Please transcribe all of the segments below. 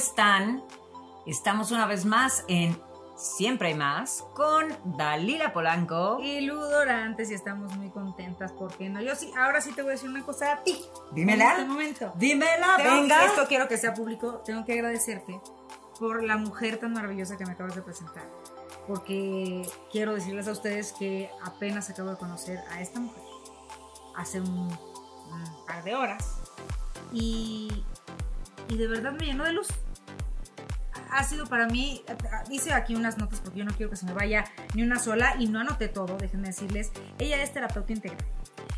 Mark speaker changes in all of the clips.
Speaker 1: Están? Estamos una vez más en Siempre hay más con Dalila Polanco.
Speaker 2: Y Ludorantes y estamos muy contentas porque no, yo sí, ahora sí te voy a decir una cosa a ti.
Speaker 1: Dímela.
Speaker 2: En este momento.
Speaker 1: Dímela,
Speaker 2: Tengo-
Speaker 1: venga.
Speaker 2: Esto quiero que sea público. Tengo que agradecerte por la mujer tan maravillosa que me acabas de presentar. Porque quiero decirles a ustedes que apenas acabo de conocer a esta mujer hace un, un par de horas. Y, y de verdad me llenó de luz. Ha sido para mí, hice aquí unas notas porque yo no quiero que se me vaya ni una sola y no anoté todo, déjenme decirles. Ella es terapeuta integral,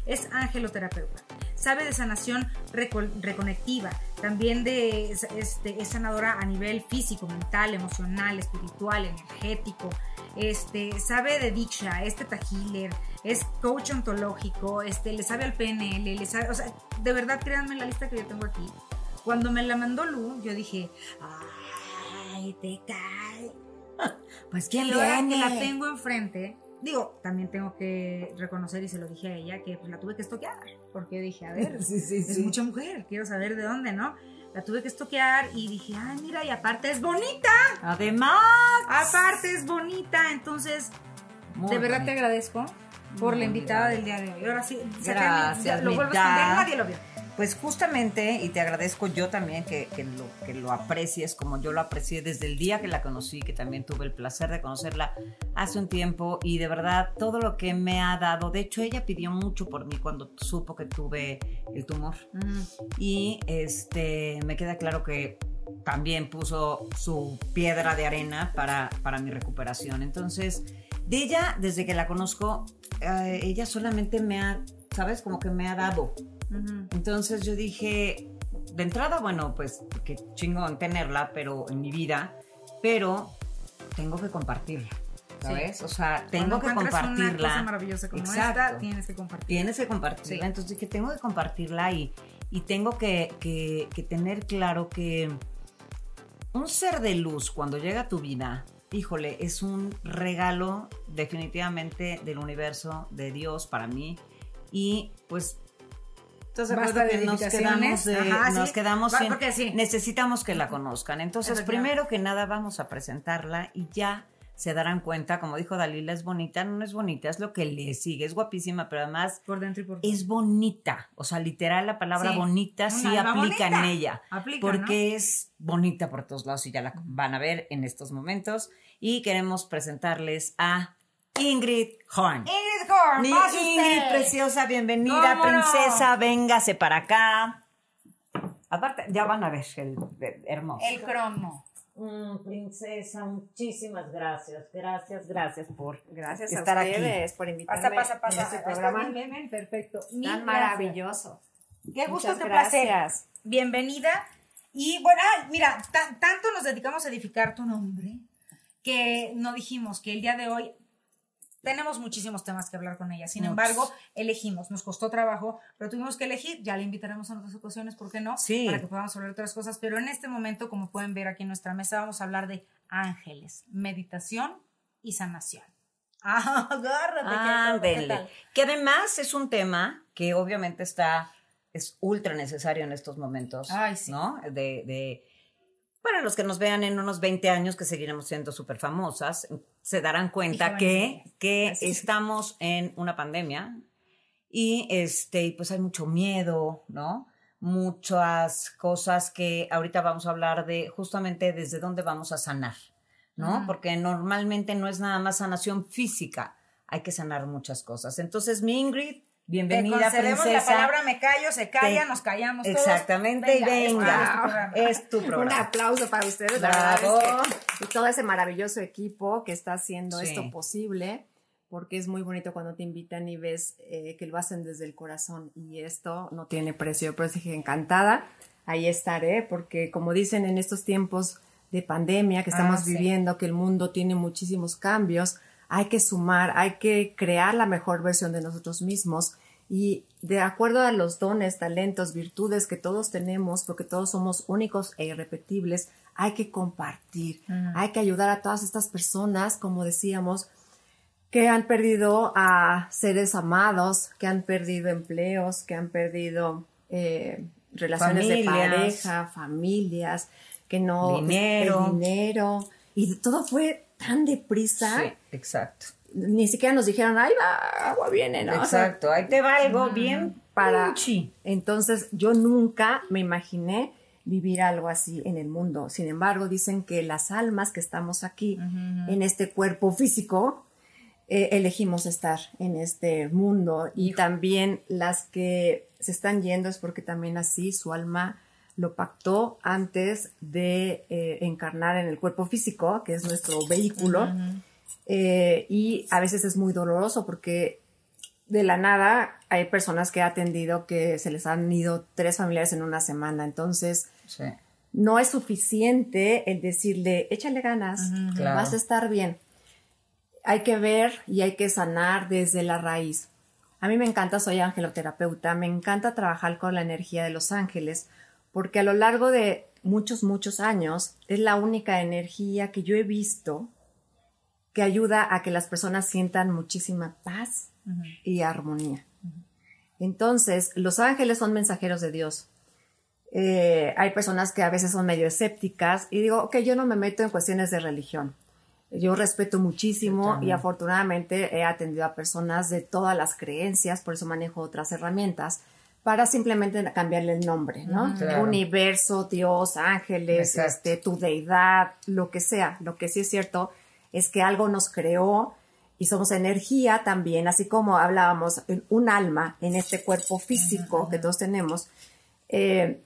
Speaker 2: es angeloterapeuta, sabe de sanación reco- reconectiva, también de, es, este, es sanadora a nivel físico, mental, emocional, espiritual, energético, este, sabe de dicha, es teta healer, es coach ontológico, este, le sabe al PNL, le sabe, o sea, de verdad créanme la lista que yo tengo aquí. Cuando me la mandó Lu, yo dije, ay, te cae.
Speaker 1: Pues quién
Speaker 2: ahora que
Speaker 1: viene?
Speaker 2: la tengo enfrente, digo, también tengo que reconocer y se lo dije a ella que pues, la tuve que estoquear, porque dije, a ver,
Speaker 1: Sí, sí,
Speaker 2: es
Speaker 1: sí.
Speaker 2: mucha mujer, quiero saber de dónde, ¿no? La tuve que estoquear y dije, ay, mira, y aparte es bonita,
Speaker 1: Además,
Speaker 2: aparte es bonita, entonces,
Speaker 1: Muy
Speaker 2: de verdad te
Speaker 1: bonita.
Speaker 2: agradezco por
Speaker 1: Muy
Speaker 2: la invitada del día de hoy. Ahora sí,
Speaker 1: Gracias,
Speaker 2: lo vuelvo a esconder, nadie lo vio.
Speaker 1: Pues justamente, y te agradezco yo también que, que lo, que lo aprecies como yo lo aprecié desde el día que la conocí, que también tuve el placer de conocerla hace un tiempo y de verdad todo lo que me ha dado, de hecho ella pidió mucho por mí cuando supo que tuve el tumor y este me queda claro que también puso su piedra de arena para, para mi recuperación. Entonces, de ella, desde que la conozco, eh, ella solamente me ha, ¿sabes? Como que me ha dado. Entonces yo dije, de entrada, bueno, pues qué chingón tenerla, pero en mi vida, pero tengo que compartirla, ¿sabes? O sea, tengo que
Speaker 2: Cuando
Speaker 1: compartirla.
Speaker 2: Una cosa maravillosa como
Speaker 1: Exacto.
Speaker 2: esta, tienes que compartirla.
Speaker 1: Tienes que compartirla.
Speaker 2: Sí.
Speaker 1: Entonces dije, tengo que compartirla y, y tengo que, que- que tener claro que un ser de luz cuando llega a tu vida, híjole, es un regalo definitivamente del universo, de Dios para mí. Y pues... ¿Estás de
Speaker 2: Basta
Speaker 1: que nos quedamos, de-
Speaker 2: Ajá,
Speaker 1: nos
Speaker 2: sí.
Speaker 1: quedamos
Speaker 2: Va,
Speaker 1: sin-
Speaker 2: porque sí.
Speaker 1: necesitamos que la conozcan. Entonces, primero que nada vamos a presentarla y ya se darán cuenta, como dijo Dalila, es bonita, no es bonita, es lo que le sigue, es guapísima, pero además
Speaker 2: Por dentro y por
Speaker 1: es bonita. O sea, literal, la palabra
Speaker 2: Sí,
Speaker 1: bonita
Speaker 2: una
Speaker 1: sí aplica
Speaker 2: bonita.
Speaker 1: en ella.
Speaker 2: Aplica,
Speaker 1: Porque es bonita por todos lados y ya la van a ver en estos momentos. Y queremos presentarles a Ingrid Horn.
Speaker 2: Ingrid Horn,
Speaker 1: Mi Ingrid
Speaker 2: usted.
Speaker 1: preciosa, bienvenida, princesa, véngase para acá. Aparte, ya van a ver el, el hermoso.
Speaker 2: El cromo.
Speaker 1: Mm, princesa, muchísimas gracias. Gracias, gracias por
Speaker 3: Gracias
Speaker 1: estar
Speaker 3: a
Speaker 1: aquí.
Speaker 3: ustedes por invitarme
Speaker 2: Pasa, pasa, pasa.
Speaker 3: este
Speaker 2: Está
Speaker 3: programa
Speaker 2: bien, bien, bien, perfecto. Mil
Speaker 3: tan
Speaker 2: gracias.
Speaker 3: maravilloso.
Speaker 2: Qué gusto,
Speaker 3: Muchas
Speaker 2: qué placer.
Speaker 3: gracias.
Speaker 2: Bienvenida. Y bueno, mira, ta- tanto nos dedicamos a edificar tu nombre que no dijimos que el día de hoy tenemos muchísimos temas que hablar con ella. Sin
Speaker 1: Muchos.
Speaker 2: embargo, elegimos, nos costó trabajo, pero tuvimos que elegir. Ya la invitaremos en otras ocasiones, ¿por qué no?
Speaker 1: Sí.
Speaker 2: Para que podamos hablar de otras cosas. Pero en este momento, como pueden ver aquí en nuestra mesa, vamos a hablar de ángeles, meditación y sanación. Ah, agárrate. ¿qué tal? ¿Qué
Speaker 1: Ándele.
Speaker 2: tal?
Speaker 1: Que además es un tema que obviamente está, es ultra necesario en estos momentos.
Speaker 2: Ay, sí.
Speaker 1: ¿No? De, de- para los que nos vean en unos 20 años, que seguiremos siendo súper famosas, se darán cuenta que, que
Speaker 2: Así
Speaker 1: estamos en una pandemia y este, pues hay mucho miedo, ¿no? Muchas cosas que ahorita vamos a hablar de justamente desde dónde vamos a sanar, ¿no? Porque normalmente no es nada más sanación física, hay que sanar muchas cosas. Entonces, mi Ingrid, bienvenida,
Speaker 2: Te
Speaker 1: princesa.
Speaker 2: la palabra me callo, se calla,
Speaker 1: Te-
Speaker 2: nos callamos todos.
Speaker 1: Exactamente, y
Speaker 2: es
Speaker 1: venga.
Speaker 2: este programa.
Speaker 1: Es tu
Speaker 3: Un
Speaker 1: programa.
Speaker 3: aplauso para ustedes,
Speaker 1: Bravo.
Speaker 3: es que- y todo ese maravilloso equipo que está haciendo
Speaker 1: Sí.
Speaker 3: esto posible,
Speaker 4: porque es muy bonito cuando te invitan y ves eh, que lo hacen desde el corazón y esto no tiene precio. Pero dije, encantada, ahí estaré, porque como dicen en estos tiempos de pandemia que estamos
Speaker 1: Ah, sí.
Speaker 4: viviendo, que el mundo tiene muchísimos cambios, hay que sumar, hay que crear la mejor versión de nosotros mismos y de acuerdo a los dones, talentos, virtudes que todos tenemos, porque todos somos únicos e irrepetibles, hay que compartir, hay que ayudar a todas estas personas, como decíamos, que han perdido a seres amados, que han perdido empleos, que han perdido eh, relaciones de pareja, familias, que no
Speaker 1: Dinero.
Speaker 4: dinero y todo fue tan deprisa,
Speaker 1: Sí, exacto.
Speaker 4: Ni siquiera nos dijeron, ay va, agua viene, ¿no? O sea,
Speaker 1: Exacto. Ahí te va algo bien
Speaker 4: para
Speaker 1: pinchi.
Speaker 4: entonces yo nunca me imaginé vivir algo así en el mundo. Sin embargo, dicen que las almas que estamos aquí en este cuerpo físico eh, elegimos estar en este mundo y también las que se están yendo es porque también así su alma lo pactó antes de eh, encarnar en el cuerpo físico, que es nuestro vehículo. Eh, y a veces es muy doloroso porque de la nada hay personas que he atendido que se les han ido tres familiares en una semana. Entonces,
Speaker 1: Sí.
Speaker 4: no es suficiente el decirle, échale ganas,
Speaker 1: claro.
Speaker 4: vas a estar bien. Hay que ver y hay que sanar desde la raíz. A mí me encanta, soy angeloterapeuta, me encanta trabajar con la energía de los ángeles, porque a lo largo de muchos, muchos años es la única energía que yo he visto que ayuda a que las personas sientan muchísima paz y armonía. Entonces, los ángeles son mensajeros de Dios. Eh, hay personas que a veces son medio escépticas y digo, ok, yo no me meto en cuestiones de religión. Yo respeto muchísimo y afortunadamente he atendido a personas de todas las creencias, por eso manejo otras herramientas para simplemente cambiarle el nombre, ¿no?
Speaker 1: Claro.
Speaker 4: Universo, Dios, ángeles,
Speaker 1: Exacto.
Speaker 4: este, tu deidad, lo que sea. Lo que sí es cierto es que algo nos creó y somos energía también, así como hablábamos, en un alma en este cuerpo físico que todos tenemos. eh,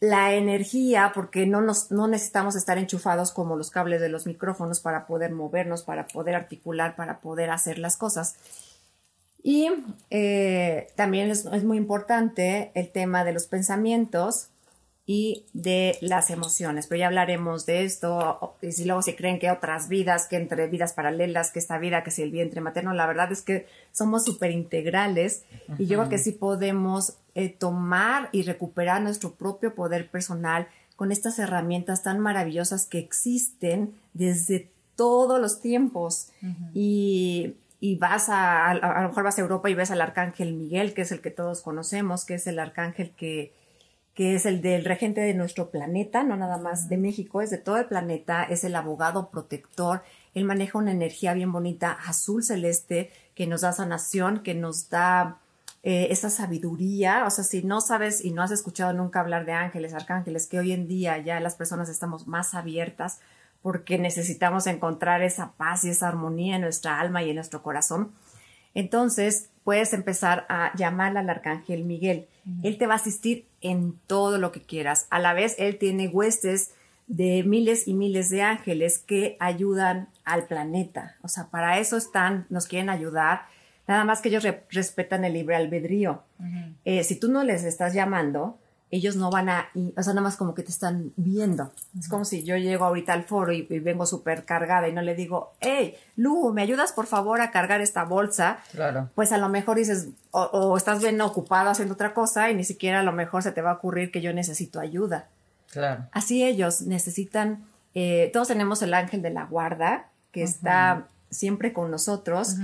Speaker 4: la energía, porque no, nos, no necesitamos estar enchufados como los cables de los micrófonos para poder movernos, para poder articular, para poder hacer las cosas. Y eh, también es, es muy importante el tema de los pensamientos y de las emociones, pero ya hablaremos de esto, y si luego se creen que otras vidas, que entre vidas paralelas, que esta vida, que si el vientre materno, la verdad es que somos súper integrales y yo creo que sí podemos eh, tomar y recuperar nuestro propio poder personal con estas herramientas tan maravillosas que existen desde todos los tiempos. Y, y vas a, a, a lo mejor vas a Europa y ves al arcángel Miguel, que es el que todos conocemos, que es el arcángel que, que es el del regente de nuestro planeta, no nada más de México, es de todo el planeta, es el abogado protector, él maneja una energía bien bonita, azul celeste, que nos da sanación, que nos da eh, esa sabiduría, o sea, si no sabes y no has escuchado nunca hablar de ángeles, arcángeles, que hoy en día ya las personas estamos más abiertas porque necesitamos encontrar esa paz y esa armonía en nuestra alma y en nuestro corazón. Entonces, puedes empezar a llamar al arcángel Miguel. Él te va a asistir en todo lo que quieras. A la vez, él tiene huestes de miles y miles de ángeles que ayudan al planeta. O sea, para eso están, nos quieren ayudar. Nada más que ellos re- respetan el libre albedrío. Eh, si tú no les estás llamando, ellos no van a, o sea, nada más como que te están viendo. Es como si yo llego ahorita al foro y, y vengo súper cargada y no le digo, hey, Lu, ¿me ayudas por favor a cargar esta bolsa?
Speaker 1: Claro.
Speaker 4: Pues a lo mejor dices, o, o estás bien ocupado haciendo otra cosa y ni siquiera a lo mejor se te va a ocurrir que yo necesito ayuda.
Speaker 1: Claro.
Speaker 4: Así ellos necesitan, eh, todos tenemos el ángel de la guarda que está siempre con nosotros,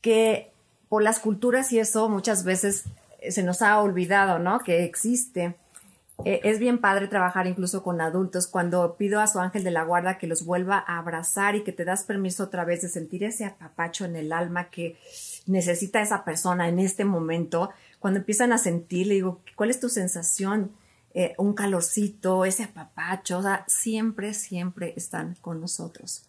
Speaker 4: que por las culturas y eso muchas veces se nos ha olvidado, ¿no? Que existe. Eh, es bien padre trabajar incluso con adultos cuando pido a su ángel de la guarda que los vuelva a abrazar y que te das permiso otra vez de sentir ese apapacho en el alma que necesita esa persona en este momento. Cuando empiezan a sentir, le digo, ¿cuál es tu sensación? Eh, un calorcito, ese apapacho, o sea, siempre, siempre están con nosotros.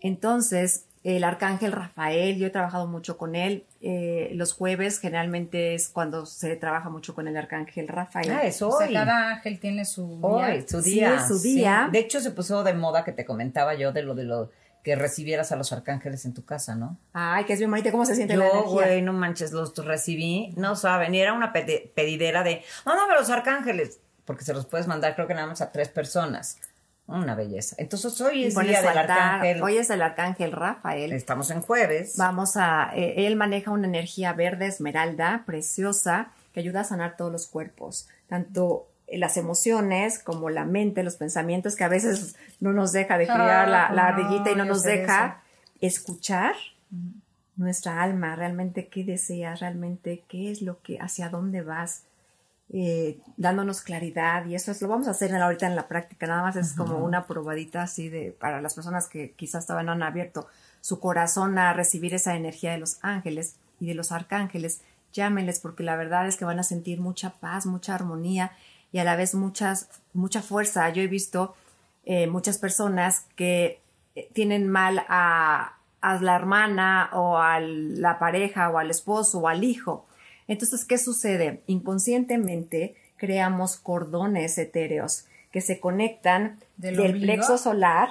Speaker 4: Entonces, el arcángel Rafael, yo he trabajado mucho con él. eh, los jueves generalmente es cuando se trabaja mucho con el arcángel Rafael.
Speaker 1: Ah, es
Speaker 2: O sea,
Speaker 1: hoy.
Speaker 2: cada ángel tiene su
Speaker 1: Hoy,
Speaker 2: día.
Speaker 1: su
Speaker 4: Sí,
Speaker 1: día.
Speaker 4: es su día.
Speaker 1: De hecho, se puso de moda que te comentaba yo de lo de lo que recibieras a los arcángeles en tu casa, ¿no?
Speaker 4: Ay, que es bien bonito, ¿cómo se siente la
Speaker 1: Yo,
Speaker 4: energía?
Speaker 1: güey, no manches, los recibí, no saben, y era una pedi- pedidera de, mándame los arcángeles, porque se los puedes mandar creo que nada más a tres personas. Una belleza. Entonces hoy es día del arcángel.
Speaker 4: Hoy es el arcángel Rafael.
Speaker 1: Estamos en jueves.
Speaker 4: Vamos a, eh, él maneja una energía verde esmeralda, preciosa, que ayuda a sanar todos los cuerpos, tanto las emociones como la mente, los pensamientos, que a veces no nos deja de criar la, la ardillita y no nos deja escuchar nuestra alma, realmente qué deseas, realmente qué es lo que, hacia dónde vas, eh, dándonos claridad y eso es lo vamos a hacer ahorita en la práctica, nada más es como una probadita así de para las personas que quizás todavía no han abierto su corazón a recibir esa energía de los ángeles y de los arcángeles, llámenles porque la verdad es que van a sentir mucha paz, mucha armonía y a la vez muchas, mucha fuerza. Yo he visto eh, muchas personas que eh, tienen mal a, a la hermana o a la pareja o al esposo o al hijo. Entonces, ¿qué sucede? Inconscientemente creamos cordones etéreos que se conectan
Speaker 2: ¿Del
Speaker 4: plexo solar,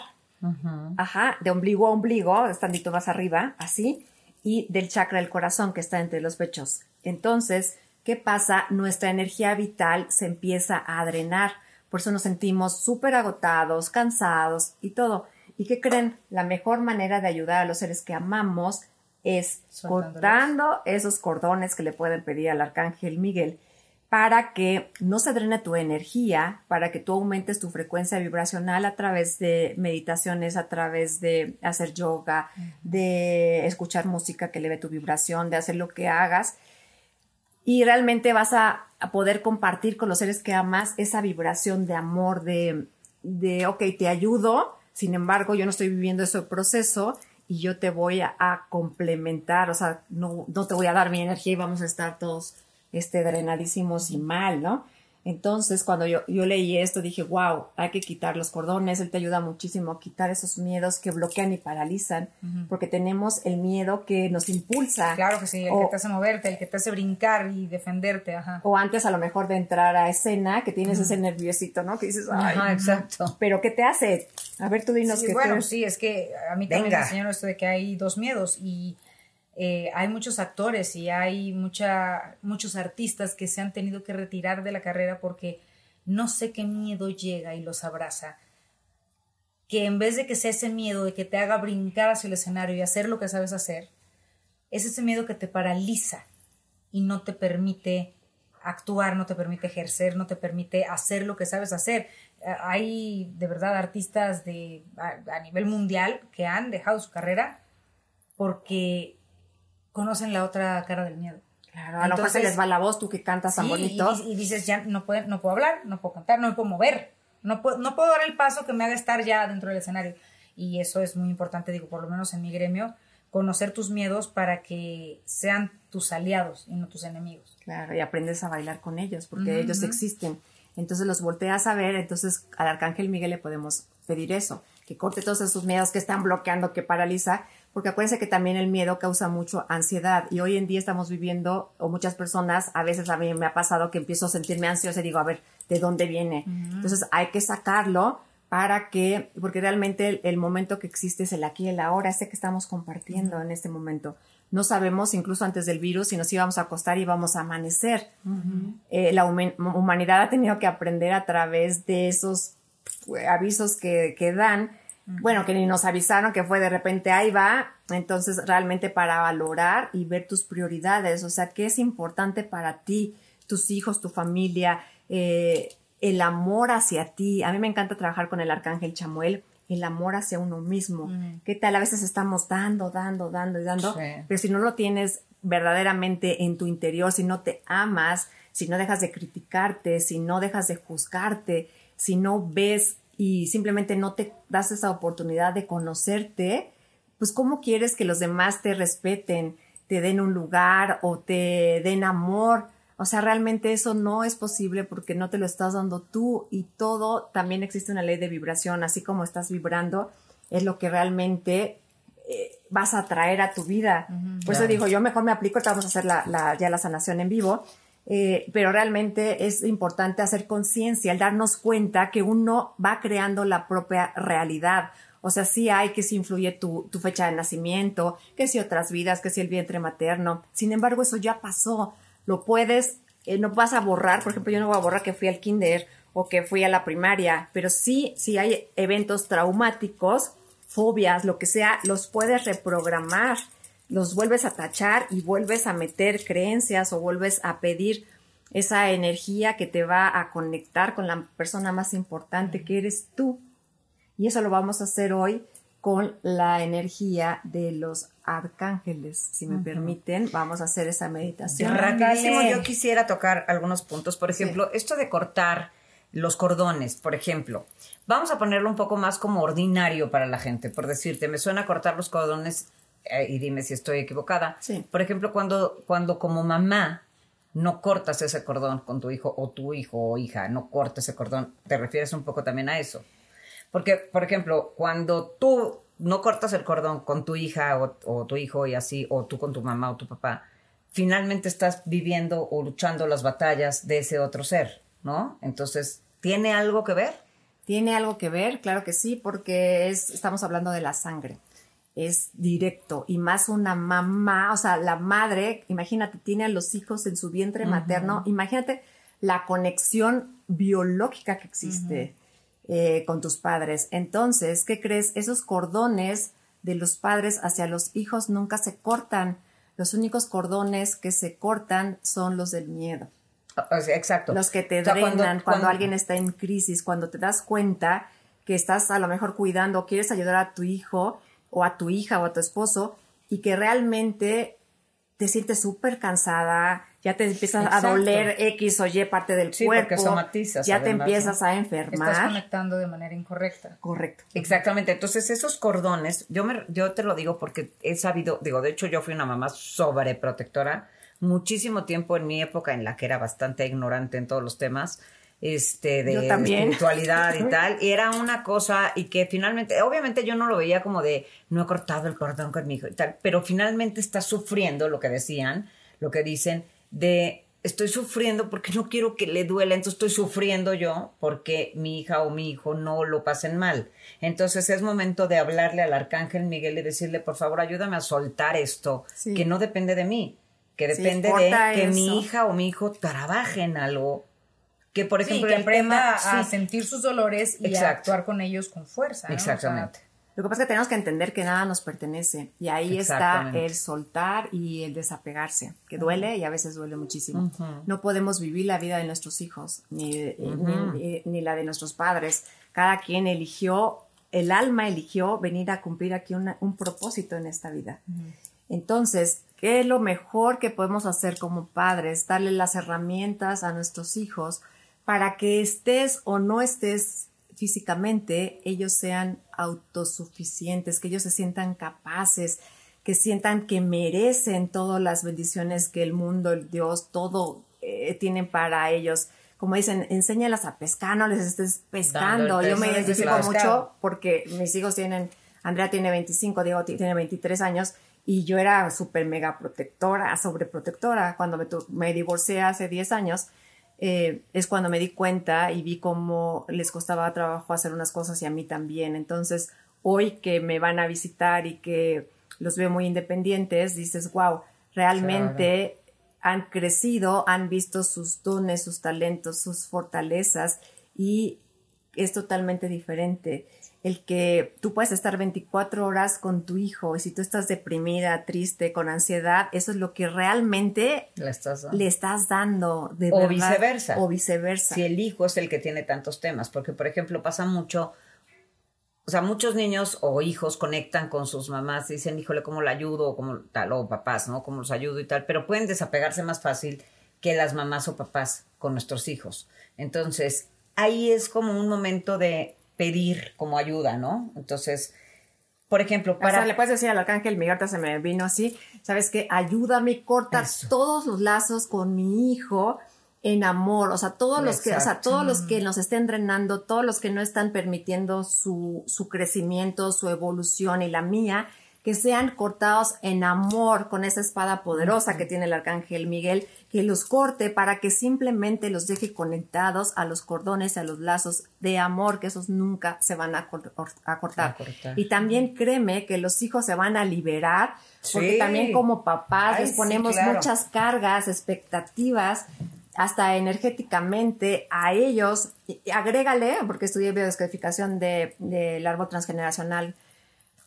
Speaker 4: ajá, de ombligo a ombligo, estandito más arriba, así, y del chakra del corazón que está entre los pechos. Entonces, ¿qué pasa? Nuestra energía vital se empieza a drenar. Por eso nos sentimos súper agotados, cansados y todo. ¿Y qué creen? La mejor manera de ayudar a los seres que amamos es cortando esos cordones que le pueden pedir al arcángel Miguel para que no se drene tu energía, para que tú aumentes tu frecuencia vibracional a través de meditaciones, a través de hacer yoga, de escuchar música que eleve tu vibración, de hacer lo que hagas. Y realmente vas a, a poder compartir con los seres que amas esa vibración de amor, de, de, ok, te ayudo, sin embargo, yo no estoy viviendo ese proceso y yo te voy a, complementar, o sea, no, no te voy a dar mi energía y vamos a estar todos este, drenadísimos y mal, ¿no? Entonces, cuando yo, yo leí esto, dije, wow, hay que quitar los cordones, él te ayuda muchísimo a quitar esos miedos que bloquean y paralizan, porque tenemos el miedo que nos impulsa.
Speaker 2: Claro que sí, el
Speaker 4: O-
Speaker 2: que te hace moverte, el que te hace brincar y defenderte, ajá.
Speaker 4: O antes a lo mejor de entrar a escena, que tienes ese nerviosito, ¿no? Que dices, ay,
Speaker 1: Ajá, exacto.
Speaker 4: pero ¿qué te hace? A ver, tú dinos
Speaker 2: Sí,
Speaker 4: que
Speaker 2: bueno,
Speaker 4: tú-
Speaker 2: sí, es que a mí también
Speaker 1: Venga.
Speaker 2: me enseñaron esto de que hay dos miedos y eh, hay muchos actores y hay mucha, muchos artistas que se han tenido que retirar de la carrera porque no sé qué miedo llega y los abraza. Que en vez de que sea ese miedo de que te haga brincar hacia el escenario y hacer lo que sabes hacer, es ese miedo que te paraliza y no te permite actuar, no te permite ejercer, no te permite hacer lo que sabes hacer. Eh, Hay de verdad artistas de, a, a nivel mundial que han dejado su carrera porque conocen la otra cara del miedo.
Speaker 4: Claro, a lo mejor se les va la voz, tú que cantas tan
Speaker 2: Sí,
Speaker 4: bonito.
Speaker 2: Y, y dices, ya no puedo, no puedo hablar, no puedo cantar, no me puedo mover, no puedo, no puedo dar el paso que me haga estar ya dentro del escenario. Y eso es muy importante, digo, por lo menos en mi gremio, conocer tus miedos para que sean tus aliados y no tus enemigos.
Speaker 4: Claro, y aprendes a bailar con ellos, porque ellos existen. Entonces los volteas a ver, entonces al Arcángel Miguel le podemos pedir eso, que corte todos esos miedos que están bloqueando, que paraliza, porque acuérdense que también el miedo causa mucho ansiedad y hoy en día estamos viviendo, o muchas personas, a veces a mí me ha pasado que empiezo a sentirme ansiosa y digo, a ver, ¿de dónde viene? Entonces hay que sacarlo para que, porque realmente el, el momento que existe es el aquí y el ahora, ese que estamos compartiendo en este momento. No sabemos, incluso antes del virus, si nos íbamos a acostar y íbamos a amanecer. Eh, la humen- humanidad ha tenido que aprender a través de esos eh, avisos que, que dan, bueno, que ni nos avisaron que fue de repente ahí va, entonces realmente para valorar y ver tus prioridades, o sea, qué es importante para ti, tus hijos, tu familia, eh, el amor hacia ti. A mí me encanta trabajar con el arcángel Chamuel, el amor hacia uno mismo. ¿Qué tal? A veces estamos dando, dando, dando y dando,
Speaker 1: Sí.
Speaker 4: pero si no lo tienes verdaderamente en tu interior, si no te amas, si no dejas de criticarte, si no dejas de juzgarte, si no ves y simplemente no te das esa oportunidad de conocerte, pues cómo quieres que los demás te respeten, te den un lugar o te den amor. O sea, realmente eso no es posible porque no te lo estás dando tú y todo, también existe una ley de vibración, así como estás vibrando, es lo que realmente eh, vas a traer a tu vida. Por eso digo, yo mejor me aplico, ahorita vamos a hacer la, la- ya la sanación en vivo, eh, pero realmente es importante hacer conciencia, el darnos cuenta que uno va creando la propia realidad. O sea, sí hay que si influye tu, tu fecha de nacimiento, que si otras vidas, que si el vientre materno. Sin embargo, eso ya pasó. Lo puedes, eh, no vas a borrar. Por ejemplo, yo no voy a borrar que fui al kinder o que fui a la primaria, pero sí, si hay eventos traumáticos, fobias, lo que sea, los puedes reprogramar, los vuelves a tachar y vuelves a meter creencias o vuelves a pedir esa energía que te va a conectar con la persona más importante que eres tú. Y eso lo vamos a hacer hoy con la energía de los arcángeles. Si me permiten, vamos a hacer esa meditación.
Speaker 1: Rapidísimo, yo quisiera tocar algunos puntos. Por ejemplo, esto de cortar los cordones, por ejemplo. Vamos a ponerlo un poco más como ordinario para la gente, por decirte, me suena cortar los cordones eh, y dime si estoy equivocada. Por ejemplo, cuando, cuando como mamá no cortas ese cordón con tu hijo o tu hijo o hija, no cortas ese cordón, ¿te refieres un poco también a eso? Porque, por ejemplo, cuando tú no cortas el cordón con tu hija o, o tu hijo y así, o tú con tu mamá o tu papá, finalmente estás viviendo o luchando las batallas de ese otro ser, ¿no? Entonces, ¿tiene algo que ver?
Speaker 4: Tiene algo que ver, claro que sí, porque es, estamos hablando de la sangre. Es directo y más una mamá, o sea, la madre, imagínate, tiene a los hijos en su vientre materno, imagínate la conexión biológica que existe eh, con tus padres. Entonces, ¿qué crees? Esos cordones de los padres hacia los hijos nunca se cortan. Los únicos cordones que se cortan son los del miedo.
Speaker 1: Exacto.
Speaker 4: Los que te drenan cuando, alguien está en crisis, cuando te das cuenta que estás a lo mejor cuidando, quieres ayudar a tu hijo o a tu hija o a tu esposo y que realmente te sientes súper cansada, ya te empiezas a doler X o Y parte del
Speaker 1: sí,
Speaker 4: cuerpo.
Speaker 1: Porque somatizas.
Speaker 4: Ya te empiezas a enfermar.
Speaker 2: Estás conectando de manera incorrecta.
Speaker 4: Correcto.
Speaker 1: Exactamente. Entonces, esos cordones, yo, me, yo te lo digo porque he sabido, digo, de hecho, yo fui una mamá sobreprotectora muchísimo tiempo en mi época en la que era bastante ignorante en todos los temas este de, espiritualidad y tal. Y era una cosa y que finalmente obviamente yo no lo veía como de no he cortado el cordón con mi hijo y tal pero finalmente está sufriendo lo que decían lo que dicen de estoy sufriendo porque no quiero que le duela, entonces estoy sufriendo yo porque mi hija o mi hijo no lo pasen mal. Entonces es momento de hablarle al arcángel Miguel y decirle, por favor, ayúdame a soltar esto, que no depende de mí que depende de que mi hija o mi hijo trabaje en algo que por ejemplo
Speaker 2: que aprenda a sentir sus dolores y a actuar con ellos con fuerza
Speaker 1: exactamente.
Speaker 4: Lo que pasa es que tenemos que entender que nada nos pertenece y ahí está el soltar y el desapegarse, que duele y a veces duele muchísimo. No podemos vivir la vida de nuestros hijos ni, ni, la de nuestros padres. Cada quien eligió, el alma eligió venir a cumplir aquí un propósito en esta vida. Entonces, ¿qué es lo mejor que podemos hacer como padres? Darle las herramientas a nuestros hijos para que estés o no estés físicamente, ellos sean autosuficientes, que ellos se sientan capaces, que sientan que merecen todas las bendiciones que el mundo, el Dios, todo eh, tienen para ellos. Como dicen, enséñalas a pescar, no les estés pescando. Yo me identifico mucho porque mis hijos tienen, Andrea tiene 25, Diego tiene 23 años y yo era súper mega protectora, sobreprotectora. Cuando me, me divorcié hace 10 años, eh, es cuando me di cuenta y vi cómo les costaba trabajo hacer unas cosas y a mí también. Entonces, hoy que me van a visitar y que los veo muy independientes, dices, wow, realmente han crecido, han visto sus dones, sus talentos, sus fortalezas y es totalmente diferente el que tú puedes estar 24 horas con tu hijo y si tú estás deprimida, triste, con ansiedad, eso es lo que realmente
Speaker 1: le estás dando,
Speaker 4: le estás dando de
Speaker 1: o viceversa.
Speaker 4: O viceversa.
Speaker 1: Si el hijo es el que tiene tantos temas, porque por ejemplo pasa mucho, o sea, muchos niños o hijos conectan con sus mamás y dicen, híjole, ¿cómo la ayudo? O como tal, o papás, ¿no? ¿Cómo los ayudo y tal? Pero pueden desapegarse más fácil que las mamás o papás con nuestros hijos. Entonces, ahí es como un momento de pedir como ayuda, ¿no? Entonces, por ejemplo, para...
Speaker 4: O sea, le puedes decir al arcángel, mi gata se me vino así, ¿sabes qué? Ayúdame, corta todos los lazos con mi hijo en amor, o sea, todos los que, o sea, todos los que nos estén drenando, todos los que no están permitiendo su, su crecimiento, su evolución y la mía, que sean cortados en amor con esa espada poderosa que tiene el arcángel Miguel, que los corte para que simplemente los deje conectados a los cordones, a los lazos de amor, que esos nunca se van a, cortar. Y también créeme que los hijos se van a liberar, porque también como papás les ponemos muchas cargas, expectativas, hasta energéticamente a ellos, agrégale, porque estudié biodescodificación del de, árbol transgeneracional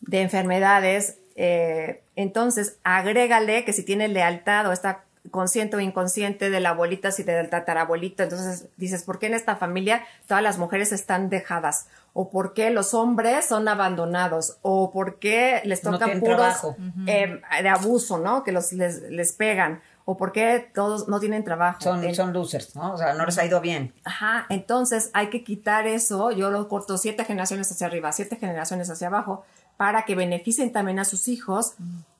Speaker 4: de enfermedades, eh, entonces agrégale que si tiene lealtad o está consciente o inconsciente de la abuelita, si del tatarabuelito, entonces dices, ¿por qué en esta familia todas las mujeres están dejadas? ¿O por qué los hombres son abandonados? ¿O por qué les tocan puros eh, de abuso, ¿no? Que los, les, les pegan o por qué todos no tienen trabajo.
Speaker 1: Son, son losers, ¿no? O sea, no les ha ido bien.
Speaker 4: Ajá, entonces hay que quitar eso, yo lo corto siete generaciones hacia arriba, siete generaciones hacia abajo, para que beneficien también a sus hijos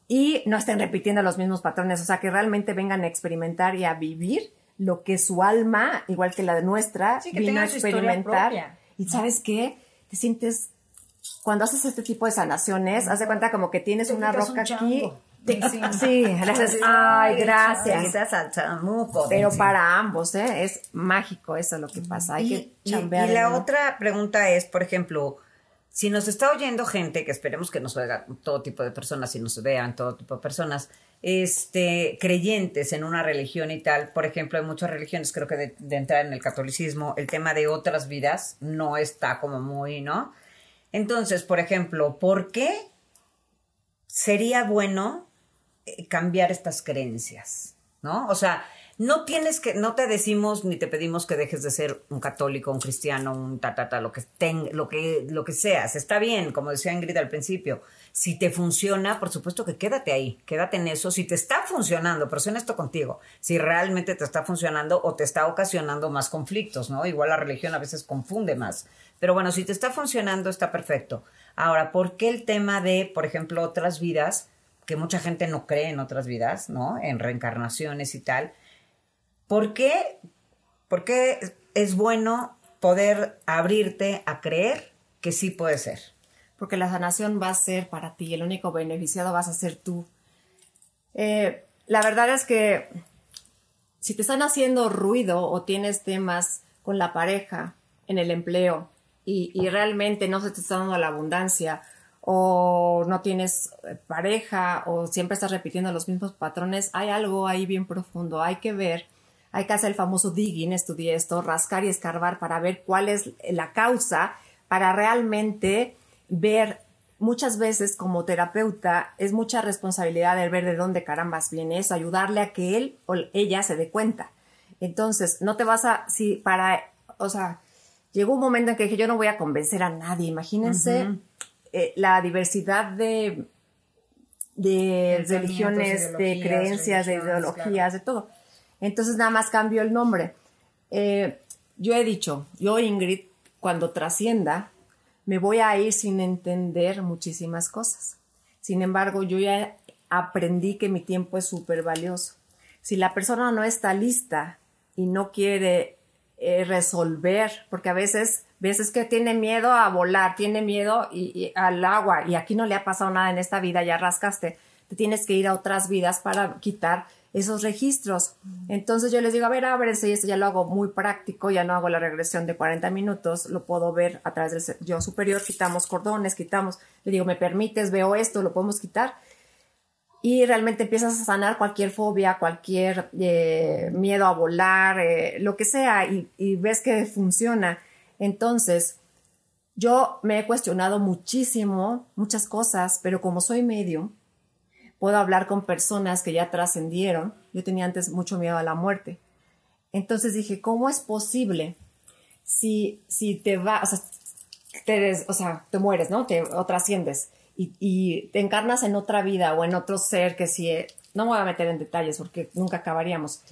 Speaker 4: y no estén repitiendo los mismos patrones, o sea, que realmente vengan a experimentar y a vivir lo que su alma, igual que la de nuestra, vino a experimentar. Y sabes qué, te sientes, cuando haces este tipo de sanaciones, haz de cuenta como que tienes una roca aquí Sí, gracias. Ay, gracias. Pero para ambos, ¿eh? Es mágico eso lo que pasa. Hay que
Speaker 1: chambear. Y, la otra pregunta es, por ejemplo, si nos está oyendo gente, que esperemos que nos oiga todo tipo de personas y nos vean todo tipo de personas, este, creyentes en una religión y tal, por ejemplo, hay muchas religiones, creo que de, de entrar en el catolicismo, el tema de otras vidas no está como muy, ¿no? Entonces, por ejemplo, ¿por qué sería bueno eh, cambiar estas creencias, ¿no? O sea, no tienes que, no te decimos ni te pedimos que dejes de ser un católico, un cristiano, un ta, ta, ta lo que lo que, lo que seas. Está bien, como decía Ingrid al principio. Si te funciona, por supuesto que quédate ahí, quédate en eso. Si te está funcionando, pero sé esto contigo, si realmente te está funcionando o te está ocasionando más conflictos, ¿no? Igual la religión a veces confunde más. Pero bueno, si te está funcionando, está perfecto. Ahora, ¿por qué el tema de, por ejemplo, otras vidas? que mucha gente no cree en otras vidas, ¿no? En reencarnaciones y tal. ¿Por qué, ¿Por qué es bueno poder abrirte a creer que sí puede ser?
Speaker 4: Porque la sanación va a ser para ti, el único beneficiado vas a ser tú. Eh, la verdad es que si te están haciendo ruido o tienes temas con la pareja, en el empleo, y, y realmente no se te está dando la abundancia, o no tienes eh, pareja o siempre estás repitiendo los mismos patrones, hay algo ahí bien profundo, hay que ver, hay que hacer el famoso digging, estudié esto, rascar y escarbar para ver cuál es la causa, para realmente ver muchas veces como terapeuta es mucha responsabilidad de ver de dónde carambas viene eso, ayudarle a que él o ella se dé cuenta. Entonces, no te vas a, si para, o sea, llegó un momento en que dije, yo no voy a convencer a nadie, imagínense eh, la diversidad de, de religiones, de creencias, de ideologías, de todo. Entonces nada más cambio el nombre. Eh, yo he dicho, yo Ingrid, cuando trascienda, me voy a ir sin entender muchísimas cosas. Sin embargo, yo ya aprendí que mi tiempo es súper valioso. Si la persona no está lista y no quiere eh, resolver, porque a veces ves que tiene miedo a volar, tiene miedo al agua y aquí no le ha pasado nada en esta vida, ya rascaste, te tienes que ir a otras vidas para quitar esos registros. Entonces yo les digo, a ver, ábrense y esto ya lo hago muy práctico, ya no hago la regresión de 40 minutos, lo puedo ver a través del yo superior, quitamos cordones, quitamos, le digo, me permites, veo esto, lo podemos quitar y realmente empiezas a sanar cualquier fobia, cualquier eh, miedo a volar, eh, lo que sea, y, ves que funciona. Entonces, yo me he cuestionado muchísimo, muchas cosas, pero como soy medio, puedo hablar con personas que ya trascendieron. Yo tenía antes mucho miedo a la muerte. Entonces dije, ¿cómo es posible si, si te vas, o sea, te, o sea, te mueres, ¿no? Te, o trasciendes y, te encarnas en otra vida o en otro ser que si, no me voy a meter en detalles porque nunca acabaríamos.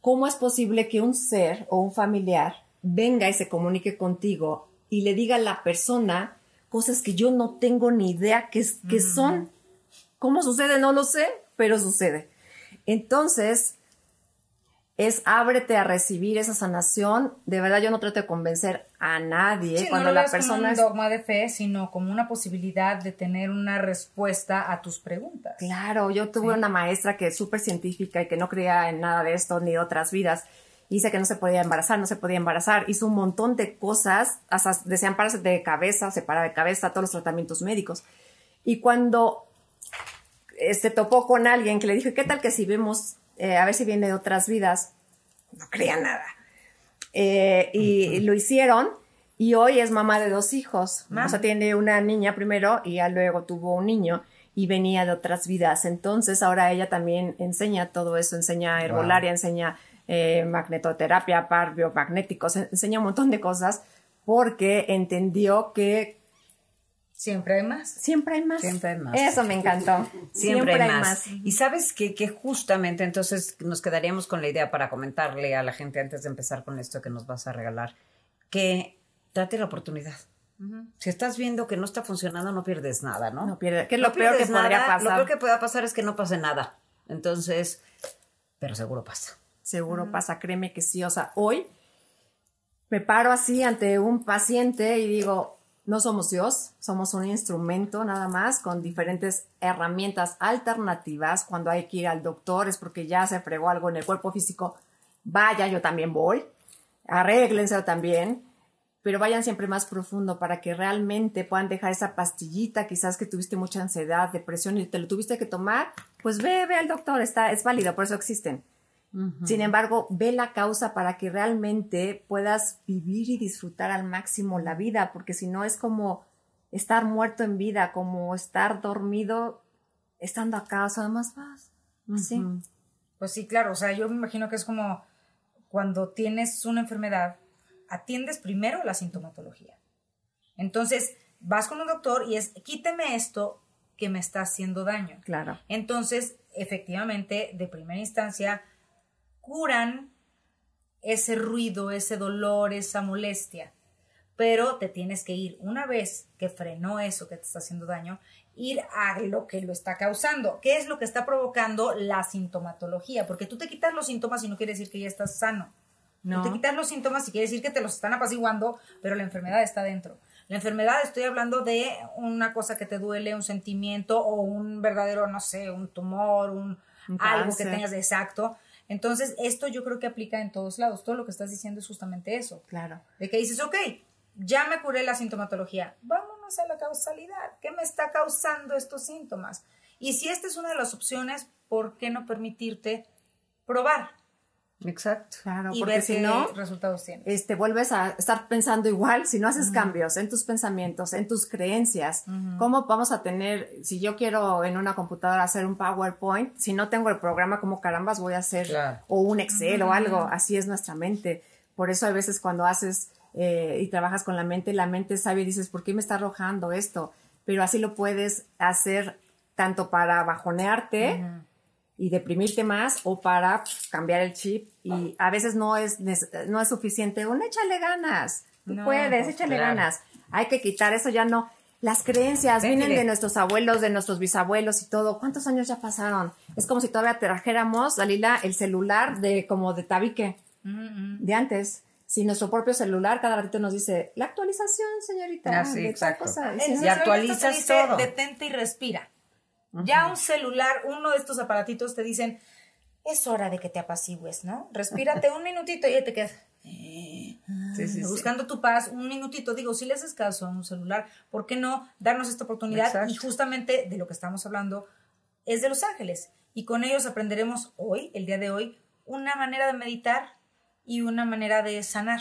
Speaker 4: ¿Cómo es posible que un ser o un familiar venga y se comunique contigo y le diga a la persona cosas que yo no tengo ni idea que, que son? ¿Cómo sucede? No lo sé, pero sucede. Entonces, es ábrete a recibir esa sanación. De verdad, yo no trato de convencer a nadie
Speaker 2: Sí,
Speaker 4: cuando
Speaker 2: no lo
Speaker 4: la persona
Speaker 2: un
Speaker 4: es-
Speaker 2: dogma de fe, sino como una posibilidad de tener una respuesta a tus preguntas.
Speaker 4: Claro, yo tuve una maestra que es súper científica y que no creía en nada de esto ni de otras vidas. Dice que no se podía embarazar, no se podía embarazar. Hizo un montón de cosas, hasta decían pararse de cabeza, se para de cabeza, todos los tratamientos médicos. Y cuando se topó con alguien que le dijo, ¿qué tal que si vemos, eh, a ver si viene de otras vidas? No creía nada. Eh, y lo hicieron y hoy es mamá de dos hijos.
Speaker 2: Ah.
Speaker 4: O sea, tiene una niña primero y ya luego tuvo un niño y venía de otras vidas. Entonces ahora ella también enseña todo eso, enseña herbolaria, enseña eh, magnetoterapia, par biomagnéticos, en- enseña un montón de cosas porque entendió que
Speaker 2: Siempre hay más.
Speaker 4: siempre hay más.
Speaker 1: Siempre hay más.
Speaker 4: Eso me encantó.
Speaker 1: Siempre, hay más. Y sabes que, que justamente entonces nos quedaríamos con la idea para comentarle a la gente antes de empezar con esto que nos vas a regalar, que date la oportunidad. Si estás viendo que no está funcionando, no pierdes nada, ¿no?
Speaker 4: No pierde- que es lo
Speaker 1: No
Speaker 4: peor que
Speaker 1: pierdes
Speaker 4: podría
Speaker 1: nada, Lo
Speaker 4: pasar.
Speaker 1: peor que pueda pasar es que no pase nada. Entonces, pero seguro pasa.
Speaker 4: Seguro pasa, créeme que sí. O sea, hoy me paro así ante un paciente y digo, no somos Dios, somos un instrumento nada más con diferentes herramientas alternativas. Cuando hay que ir al doctor es porque ya se fregó algo en el cuerpo físico. Vaya, yo también voy. Arréglenselo también. Pero vayan siempre más profundo para que realmente puedan dejar esa pastillita, quizás que tuviste mucha ansiedad, depresión y te lo tuviste que tomar, pues ve, ve al doctor, está, es válido, por eso existen. Sin embargo, ve la causa para que realmente puedas vivir y disfrutar al máximo la vida, porque si no es como estar muerto en vida, como estar dormido estando acá, o sea, más vas. Sí.
Speaker 2: Pues sí, claro, o sea, yo me imagino que es como cuando tienes una enfermedad, atiendes primero la sintomatología. Entonces, vas con un doctor y es, quíteme esto que me está haciendo daño.
Speaker 4: Claro.
Speaker 2: Entonces, efectivamente, de primera instancia, curan ese ruido, ese dolor, esa molestia. Pero te tienes que ir, una vez que frenó eso que te está haciendo daño, ir a lo que lo está causando. ¿Qué es lo que está provocando la sintomatología? Porque tú te quitas los síntomas y no quiere decir que ya estás sano.
Speaker 4: No.
Speaker 2: Tú te quitas los síntomas y quiere decir que te los están apaciguando, pero la enfermedad está dentro. La enfermedad, estoy hablando de una cosa que te duele, un sentimiento o un verdadero, no sé, un tumor, un,
Speaker 4: Un
Speaker 2: algo que tengas de exacto. Entonces, esto yo creo que aplica en todos lados. Todo lo que estás diciendo es justamente eso.
Speaker 4: Claro.
Speaker 2: De que dices, ok, ya me curé la sintomatología, vámonos a la causalidad. ¿Qué me está causando estos síntomas? Y si esta es una de las opciones, ¿por qué no permitirte probar
Speaker 1: Exacto.
Speaker 4: Claro,
Speaker 2: y
Speaker 4: porque
Speaker 2: ver
Speaker 4: si
Speaker 2: qué
Speaker 4: no,
Speaker 2: resultados
Speaker 4: este, vuelves a estar pensando igual, si no haces cambios en tus pensamientos, en tus creencias, ¿cómo vamos a tener, si yo quiero en una computadora hacer un PowerPoint, si no tengo el programa, ¿cómo carambas voy a hacer?
Speaker 1: Claro.
Speaker 4: O un Excel o algo, así es nuestra mente. Por eso a veces cuando haces eh, y trabajas con la mente, la mente sabe y dices, ¿por qué me está arrojando esto? Pero así lo puedes hacer tanto para bajonearte y deprimirte más o para cambiar el chip y a veces no es no es suficiente un échale ganas tú
Speaker 2: No,
Speaker 4: puedes
Speaker 2: pues,
Speaker 4: échale
Speaker 1: claro.
Speaker 4: ganas hay que quitar eso ya no las creencias
Speaker 1: Ven,
Speaker 4: vienen de nuestros abuelos de nuestros bisabuelos y todo cuántos años ya pasaron es como si todavía trajéramos Dalila el celular de como de tabique de antes si nuestro propio celular cada ratito nos dice la actualización señorita
Speaker 1: Ah, sí, exacto.
Speaker 4: cosa", y
Speaker 2: El
Speaker 4: si
Speaker 1: Y actualizas todo.
Speaker 2: Detente y respira. Ya un celular, uno de estos aparatitos te dicen, es hora de que te apacigües, ¿no? Respírate un minutito y ahí te quedas.
Speaker 1: Sí, sí, sí.
Speaker 2: buscando tu paz, un minutito. Digo, si le haces caso a un celular, ¿por qué no darnos esta oportunidad?
Speaker 1: Exacto.
Speaker 2: Y justamente de lo que estamos hablando es de Los Ángeles. Y con ellos aprenderemos hoy, el día de hoy, una manera de meditar y una manera de sanar.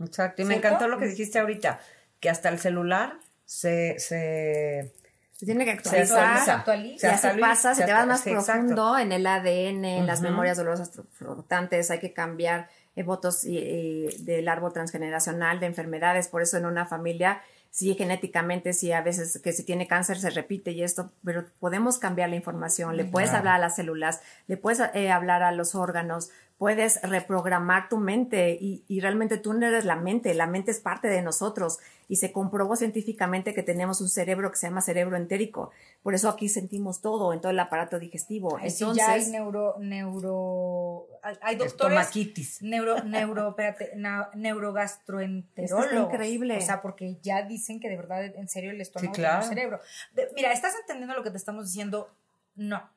Speaker 1: Exacto. Y me encantó lo que dijiste ahorita, que hasta el celular se, se
Speaker 4: se tiene que
Speaker 1: Se
Speaker 4: actualizar.
Speaker 2: actualiza.
Speaker 4: Así
Speaker 1: actualiza,
Speaker 4: pasa,
Speaker 1: se
Speaker 4: te
Speaker 1: actu-
Speaker 4: más
Speaker 1: exacto.
Speaker 4: profundo en el ADN, en las memorias dolorosas flotantes, hay que cambiar eh, votos y- y del árbol transgeneracional de enfermedades. Por eso en una familia, sí, genéticamente, sí, a veces que si tiene cáncer se repite y esto, pero podemos cambiar la información. Le puedes hablar a las células, le puedes eh, hablar a los órganos, puedes reprogramar tu mente y, y, realmente tú no eres la mente, la mente es parte de nosotros y se comprobó científicamente que tenemos un cerebro que se llama cerebro entérico. Por eso aquí sentimos todo en todo el aparato digestivo.
Speaker 2: Ay, sí,
Speaker 4: Entonces,
Speaker 2: ya hay neuro, neuro, hay, doctores, neuro, neuro, espérate, na- neurogastroenterólogos.
Speaker 4: Es increíble.
Speaker 2: O sea, porque ya dicen que de verdad, en serio, el estómago
Speaker 1: Sí, claro.
Speaker 2: es el cerebro. De- mira, ¿estás entendiendo lo que te estamos diciendo? No.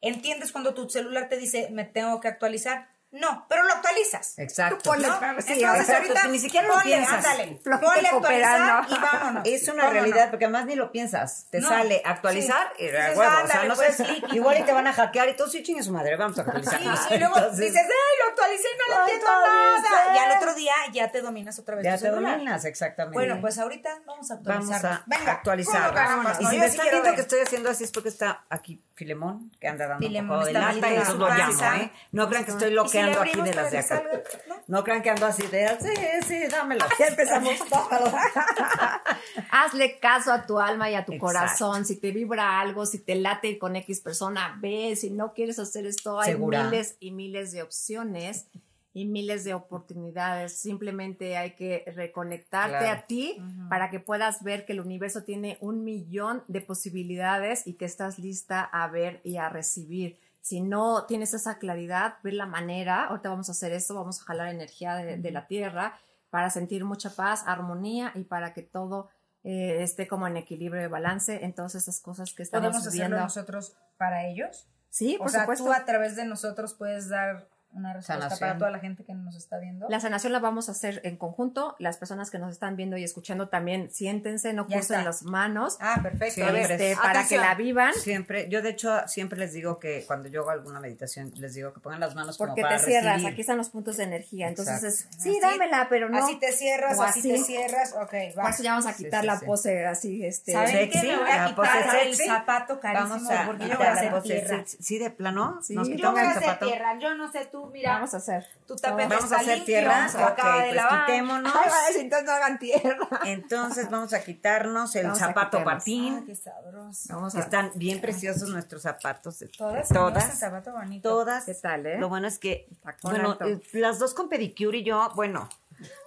Speaker 2: ¿Entiendes cuando tu celular te dice, me tengo que actualizar? No, pero lo actualizas.
Speaker 1: Exacto.
Speaker 4: Tú ponle-
Speaker 2: ¿no?
Speaker 4: sí,
Speaker 2: Entonces
Speaker 1: exacto,
Speaker 2: ahorita
Speaker 1: ni siquiera lo
Speaker 2: ponle,
Speaker 1: piensas.
Speaker 2: ándale, ponle actualizar
Speaker 4: ¿no?
Speaker 2: y vámonos.
Speaker 1: Es una
Speaker 2: ¿Cómo
Speaker 1: realidad,
Speaker 2: no?
Speaker 1: porque además ni lo piensas. Te
Speaker 2: No.
Speaker 1: sale actualizar
Speaker 2: Sí.
Speaker 1: y
Speaker 2: Dices,
Speaker 1: huevo. o sea,
Speaker 2: ándale,
Speaker 1: no
Speaker 2: pues,
Speaker 1: sé, igual y te van a hackear y tú sí chingue su madre, vamos a actualizar.
Speaker 2: Sí, y luego
Speaker 1: Entonces,
Speaker 2: dices, ¡ay, lo actualicé y no
Speaker 1: Lo
Speaker 2: entiendo nada! Y al otro día ya te dominas otra vez
Speaker 1: Ya te
Speaker 2: celular.
Speaker 1: dominas, exactamente.
Speaker 2: Bueno, pues ahorita vamos a
Speaker 1: Vamos
Speaker 2: actualizarnos.
Speaker 1: a
Speaker 2: Venga,
Speaker 1: actualizar. Y
Speaker 2: No,
Speaker 1: si me están viendo que estoy haciendo así es porque está aquí Filemón, que anda dando
Speaker 2: Filemón
Speaker 1: un poco de
Speaker 2: está
Speaker 1: lata y eso lo llamo. ¿eh? No crean que estoy
Speaker 2: ¿Y
Speaker 1: aquí de las de acá.
Speaker 2: ¿No?
Speaker 1: No crean que ando así de, sí, sí, dámelo.
Speaker 4: ya empezamos. Hazle caso a tu alma y a tu
Speaker 1: Exacto.
Speaker 4: corazón. Si te vibra algo, si te late con X persona, ve. Si no quieres hacer esto, hay
Speaker 1: Segura.
Speaker 4: miles y miles de opciones y miles de oportunidades. Simplemente hay que reconectarte
Speaker 1: Claro.
Speaker 4: a ti para que puedas ver que el universo tiene un millón de posibilidades y que estás lista a ver y a recibir. Si no tienes esa claridad, ver la manera, ahorita vamos a hacer esto, vamos a jalar energía de, de la tierra para sentir mucha paz, armonía y para que todo eh, esté como en equilibrio y balance en todas esas cosas que estamos
Speaker 2: ¿Podemos
Speaker 4: viendo.
Speaker 2: nosotros para ellos?
Speaker 4: Sí,
Speaker 2: O
Speaker 4: por
Speaker 2: sea,
Speaker 4: supuesto.
Speaker 2: tú a través de nosotros puedes dar una respuesta
Speaker 1: Sanación.
Speaker 2: para toda la gente que nos está viendo.
Speaker 4: La sanación la vamos a hacer en conjunto. Las personas que nos están viendo y escuchando también siéntense, no crucen las manos
Speaker 2: Ah, perfecto.
Speaker 1: Siempre.
Speaker 4: este, para que la vivan.
Speaker 1: Siempre, yo de hecho siempre les digo que cuando yo hago alguna meditación, les digo que pongan las manos
Speaker 4: Porque
Speaker 1: como
Speaker 4: te
Speaker 1: para
Speaker 4: cierras,
Speaker 1: recibir.
Speaker 4: aquí están los puntos de energía. Entonces es, sí,
Speaker 2: Así-
Speaker 4: dámela, pero no.
Speaker 2: Así te cierras,
Speaker 4: o
Speaker 2: así, te
Speaker 4: así.
Speaker 2: cierras. Ok,
Speaker 4: Por
Speaker 2: va.
Speaker 4: eso ya vamos a
Speaker 1: Sí,
Speaker 4: quitar
Speaker 1: sí,
Speaker 4: la
Speaker 1: sí.
Speaker 4: pose así, este.
Speaker 2: ¿Saben
Speaker 1: Sexy,
Speaker 2: qué? Me voy a
Speaker 1: la pose
Speaker 2: quitar el
Speaker 1: sexy.
Speaker 2: zapato carísimo
Speaker 1: Vamos a
Speaker 2: porque yo voy a
Speaker 1: la
Speaker 2: hacer
Speaker 1: pose
Speaker 2: tierra.
Speaker 1: Sí, de plano.
Speaker 4: Sí,
Speaker 1: Nos quitamos
Speaker 2: voy a
Speaker 1: el
Speaker 2: hacer
Speaker 1: zapato.
Speaker 2: tierra. Yo no sé tú, mira.
Speaker 4: Vamos a hacer.
Speaker 2: Tu tapete
Speaker 1: Vamos a
Speaker 2: está
Speaker 1: hacer
Speaker 2: limpio,
Speaker 1: tierra.
Speaker 2: se acaba
Speaker 1: Ok,
Speaker 2: de
Speaker 1: pues
Speaker 2: lavar.
Speaker 1: quitémonos.
Speaker 4: Ay, ay, entonces no hagan tierra.
Speaker 1: Entonces vamos a quitarnos el
Speaker 4: Vamos a
Speaker 1: zapato
Speaker 4: quitarnos.
Speaker 1: patín.
Speaker 2: Ah, qué sabroso.
Speaker 4: Vamos a
Speaker 1: Están bien preciosos nuestros zapatos.
Speaker 2: Todas,
Speaker 1: Todas.
Speaker 2: Todas. zapato bonito.
Speaker 1: Todas.
Speaker 4: ¿Qué tal, eh?
Speaker 1: Lo bueno es que, bueno,
Speaker 4: alto.
Speaker 1: eh, las dos con pedicure y yo, bueno,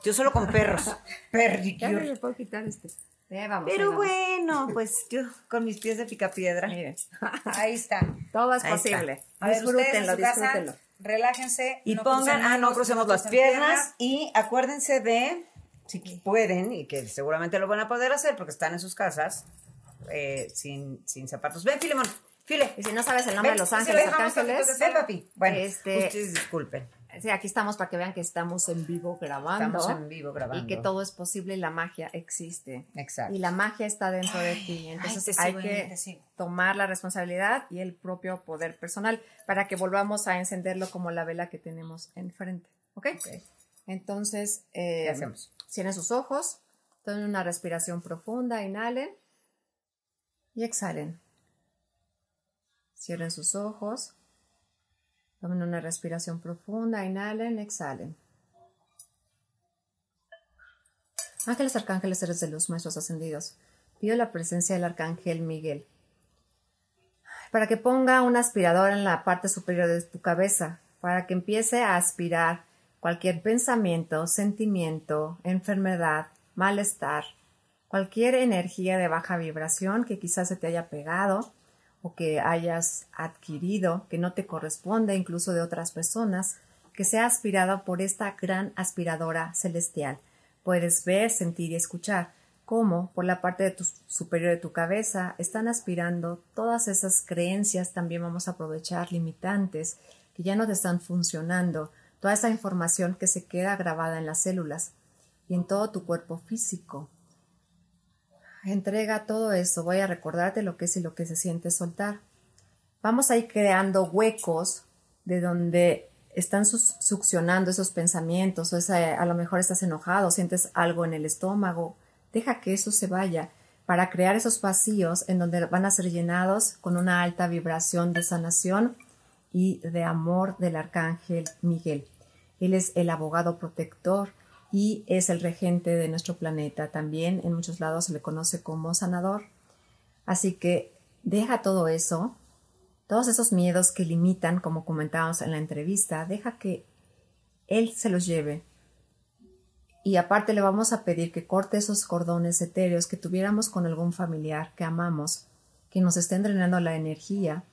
Speaker 1: yo solo con perros.
Speaker 4: Ya
Speaker 1: Pedicure.
Speaker 4: me puedo quitar este. Eh, vamos,
Speaker 1: Pero
Speaker 4: vamos.
Speaker 1: bueno, pues yo con mis pies de picapiedra.
Speaker 4: Miren,
Speaker 2: Ahí está.
Speaker 4: todo es
Speaker 1: Ahí está.
Speaker 4: posible.
Speaker 2: A ver, en
Speaker 4: disfrútenlo,
Speaker 2: su casa,
Speaker 4: disfrútenlo.
Speaker 2: Relájense.
Speaker 1: Y
Speaker 2: no
Speaker 1: pongan, ah, no crucemos las piernas.
Speaker 2: piernas.
Speaker 1: Y acuérdense de, si pueden, y que seguramente lo van a poder hacer porque están en sus casas, eh, sin, sin zapatos. Ven, Filemón, File.
Speaker 4: Y si no sabes el nombre
Speaker 1: Ven,
Speaker 4: de los ángeles, arcángeles,
Speaker 1: Ven, papi. Bueno,
Speaker 4: Este-
Speaker 1: ustedes disculpen.
Speaker 4: Sí, aquí estamos para que vean que estamos en vivo grabando.
Speaker 1: Estamos en vivo grabando.
Speaker 4: Y que todo es posible y la magia existe.
Speaker 1: Exacto.
Speaker 4: Y la magia está dentro de ti. Entonces hay
Speaker 2: sigo,
Speaker 4: que tomar la responsabilidad y el propio poder personal para que volvamos a encenderlo como la vela que tenemos enfrente. ¿Ok? Entonces, eh,
Speaker 1: ¿Qué hacemos?
Speaker 4: cierren sus ojos, tomen una respiración profunda, inhalen y exhalen. Cierren sus ojos, tomen una respiración profunda, inhalen, exhalen. Ángeles, arcángeles, seres de luz, maestros ascendidos, pido la presencia del arcángel Miguel para que ponga un aspirador en la parte superior de tu cabeza, para que empiece a aspirar cualquier pensamiento, sentimiento, enfermedad, malestar, cualquier energía de baja vibración que quizás se te haya pegado o que hayas adquirido, que no te corresponde incluso de otras personas, que sea aspirado por esta gran aspiradora celestial. Puedes ver, sentir y escuchar cómo por la parte superior de tu cabeza están aspirando todas esas creencias, también vamos a aprovechar limitantes que ya no te están funcionando, toda esa información que se queda grabada en las células y en todo tu cuerpo físico. Entrega todo eso, voy a recordarte lo que es y lo que se siente soltar. Vamos a ir creando huecos de donde están succionando esos pensamientos, o esa- a lo mejor estás enojado, sientes algo en el estómago, deja que eso se vaya para crear esos vacíos en donde van a ser llenados con una alta vibración de sanación y de amor del arcángel Miguel. Él es el abogado protector y es el regente de nuestro planeta. También en muchos lados se le conoce como sanador. Así que deja todo eso, todos esos miedos que limitan, como comentábamos en la entrevista, deja que Él se los lleve. Y aparte le vamos a pedir que corte esos cordones etéreos que tuviéramos con algún familiar que amamos, que nos estén drenando la energía,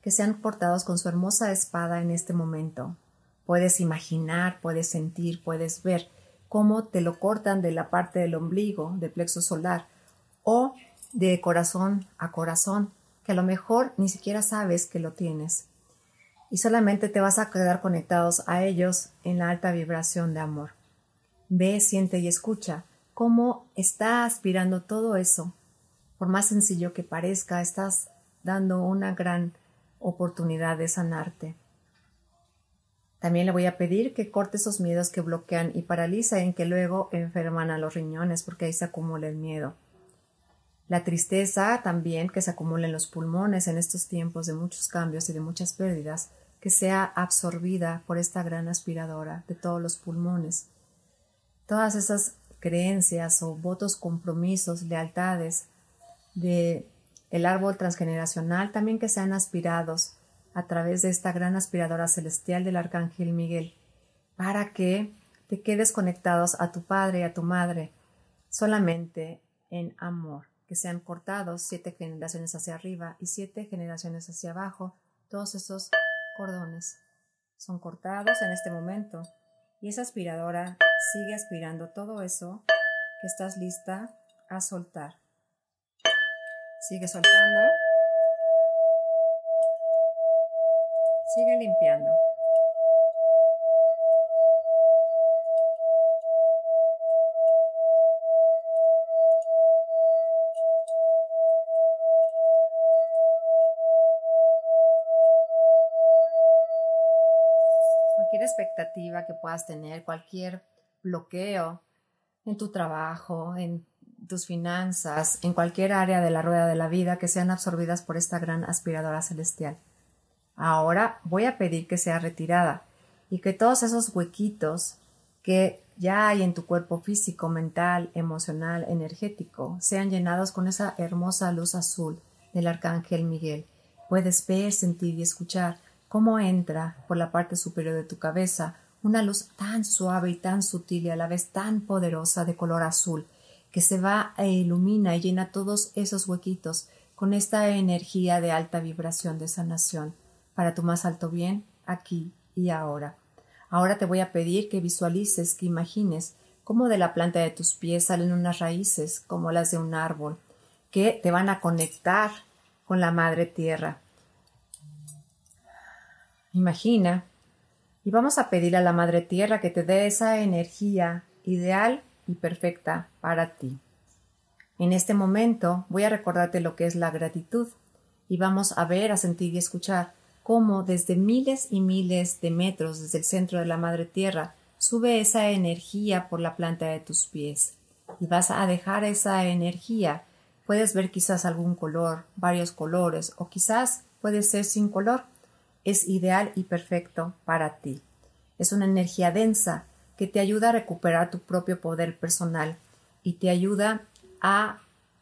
Speaker 4: que sean cortados con su hermosa espada en este momento. Puedes imaginar, puedes sentir, puedes ver cómo te lo cortan de la parte del ombligo, de plexo solar, o de corazón a corazón, que a lo mejor ni siquiera sabes que lo tienes. Y solamente te vas a quedar conectados a ellos en la alta vibración de amor. Ve, siente y escucha cómo está aspirando todo eso. Por más sencillo que parezca, estás dando una gran oportunidad de sanarte. También le voy a pedir que corte esos miedos que bloquean y paralizan que luego enferman a los riñones porque ahí se acumula el miedo. La tristeza también que se acumula en los pulmones en estos tiempos de muchos cambios y de muchas pérdidas, que sea absorbida por esta gran aspiradora de todos los pulmones. Todas esas creencias o votos, compromisos, lealtades de el árbol transgeneracional también que sean aspirados a través de esta gran aspiradora celestial del Arcángel Miguel, para que te quedes conectados a tu padre y a tu madre solamente en amor, que sean cortados siete generaciones hacia arriba y siete generaciones hacia abajo, todos esos cordones son cortados en este momento y esa aspiradora sigue aspirando todo eso que estás lista a soltar. Sigue soltando. Sigue limpiando. Cualquier expectativa que puedas tener, cualquier bloqueo en tu trabajo, en tus finanzas, en cualquier área de la rueda de la vida que sean absorbidas por esta gran aspiradora celestial. Ahora voy a pedir que sea retirada y que todos esos huequitos que ya hay en tu cuerpo físico, mental, emocional, energético, sean llenados con esa hermosa luz azul del Arcángel Miguel. Puedes ver, sentir y escuchar cómo entra por la parte superior de tu cabeza una luz tan suave y tan sutil y a la vez tan poderosa de color azul, que se va e ilumina y llena todos esos huequitos con esta energía de alta vibración de sanación para tu más alto bien aquí y ahora. Ahora te voy a pedir que visualices, que imagines cómo de la planta de tus pies salen unas raíces como las de un árbol que te van a conectar con la madre tierra. Imagina y vamos a pedir a la madre tierra que te dé esa energía ideal y perfecta para ti. En este momento voy a recordarte lo que es la gratitud y vamos a ver, a sentir y escuchar cómo desde miles y miles de metros desde el centro de la madre tierra sube esa energía por la planta de tus pies y vas a dejar esa energía. Puedes ver quizás algún color, varios colores o quizás puede ser sin color. Es ideal y perfecto para ti. Es una energía densa que te ayuda a recuperar tu propio poder personal y te ayuda a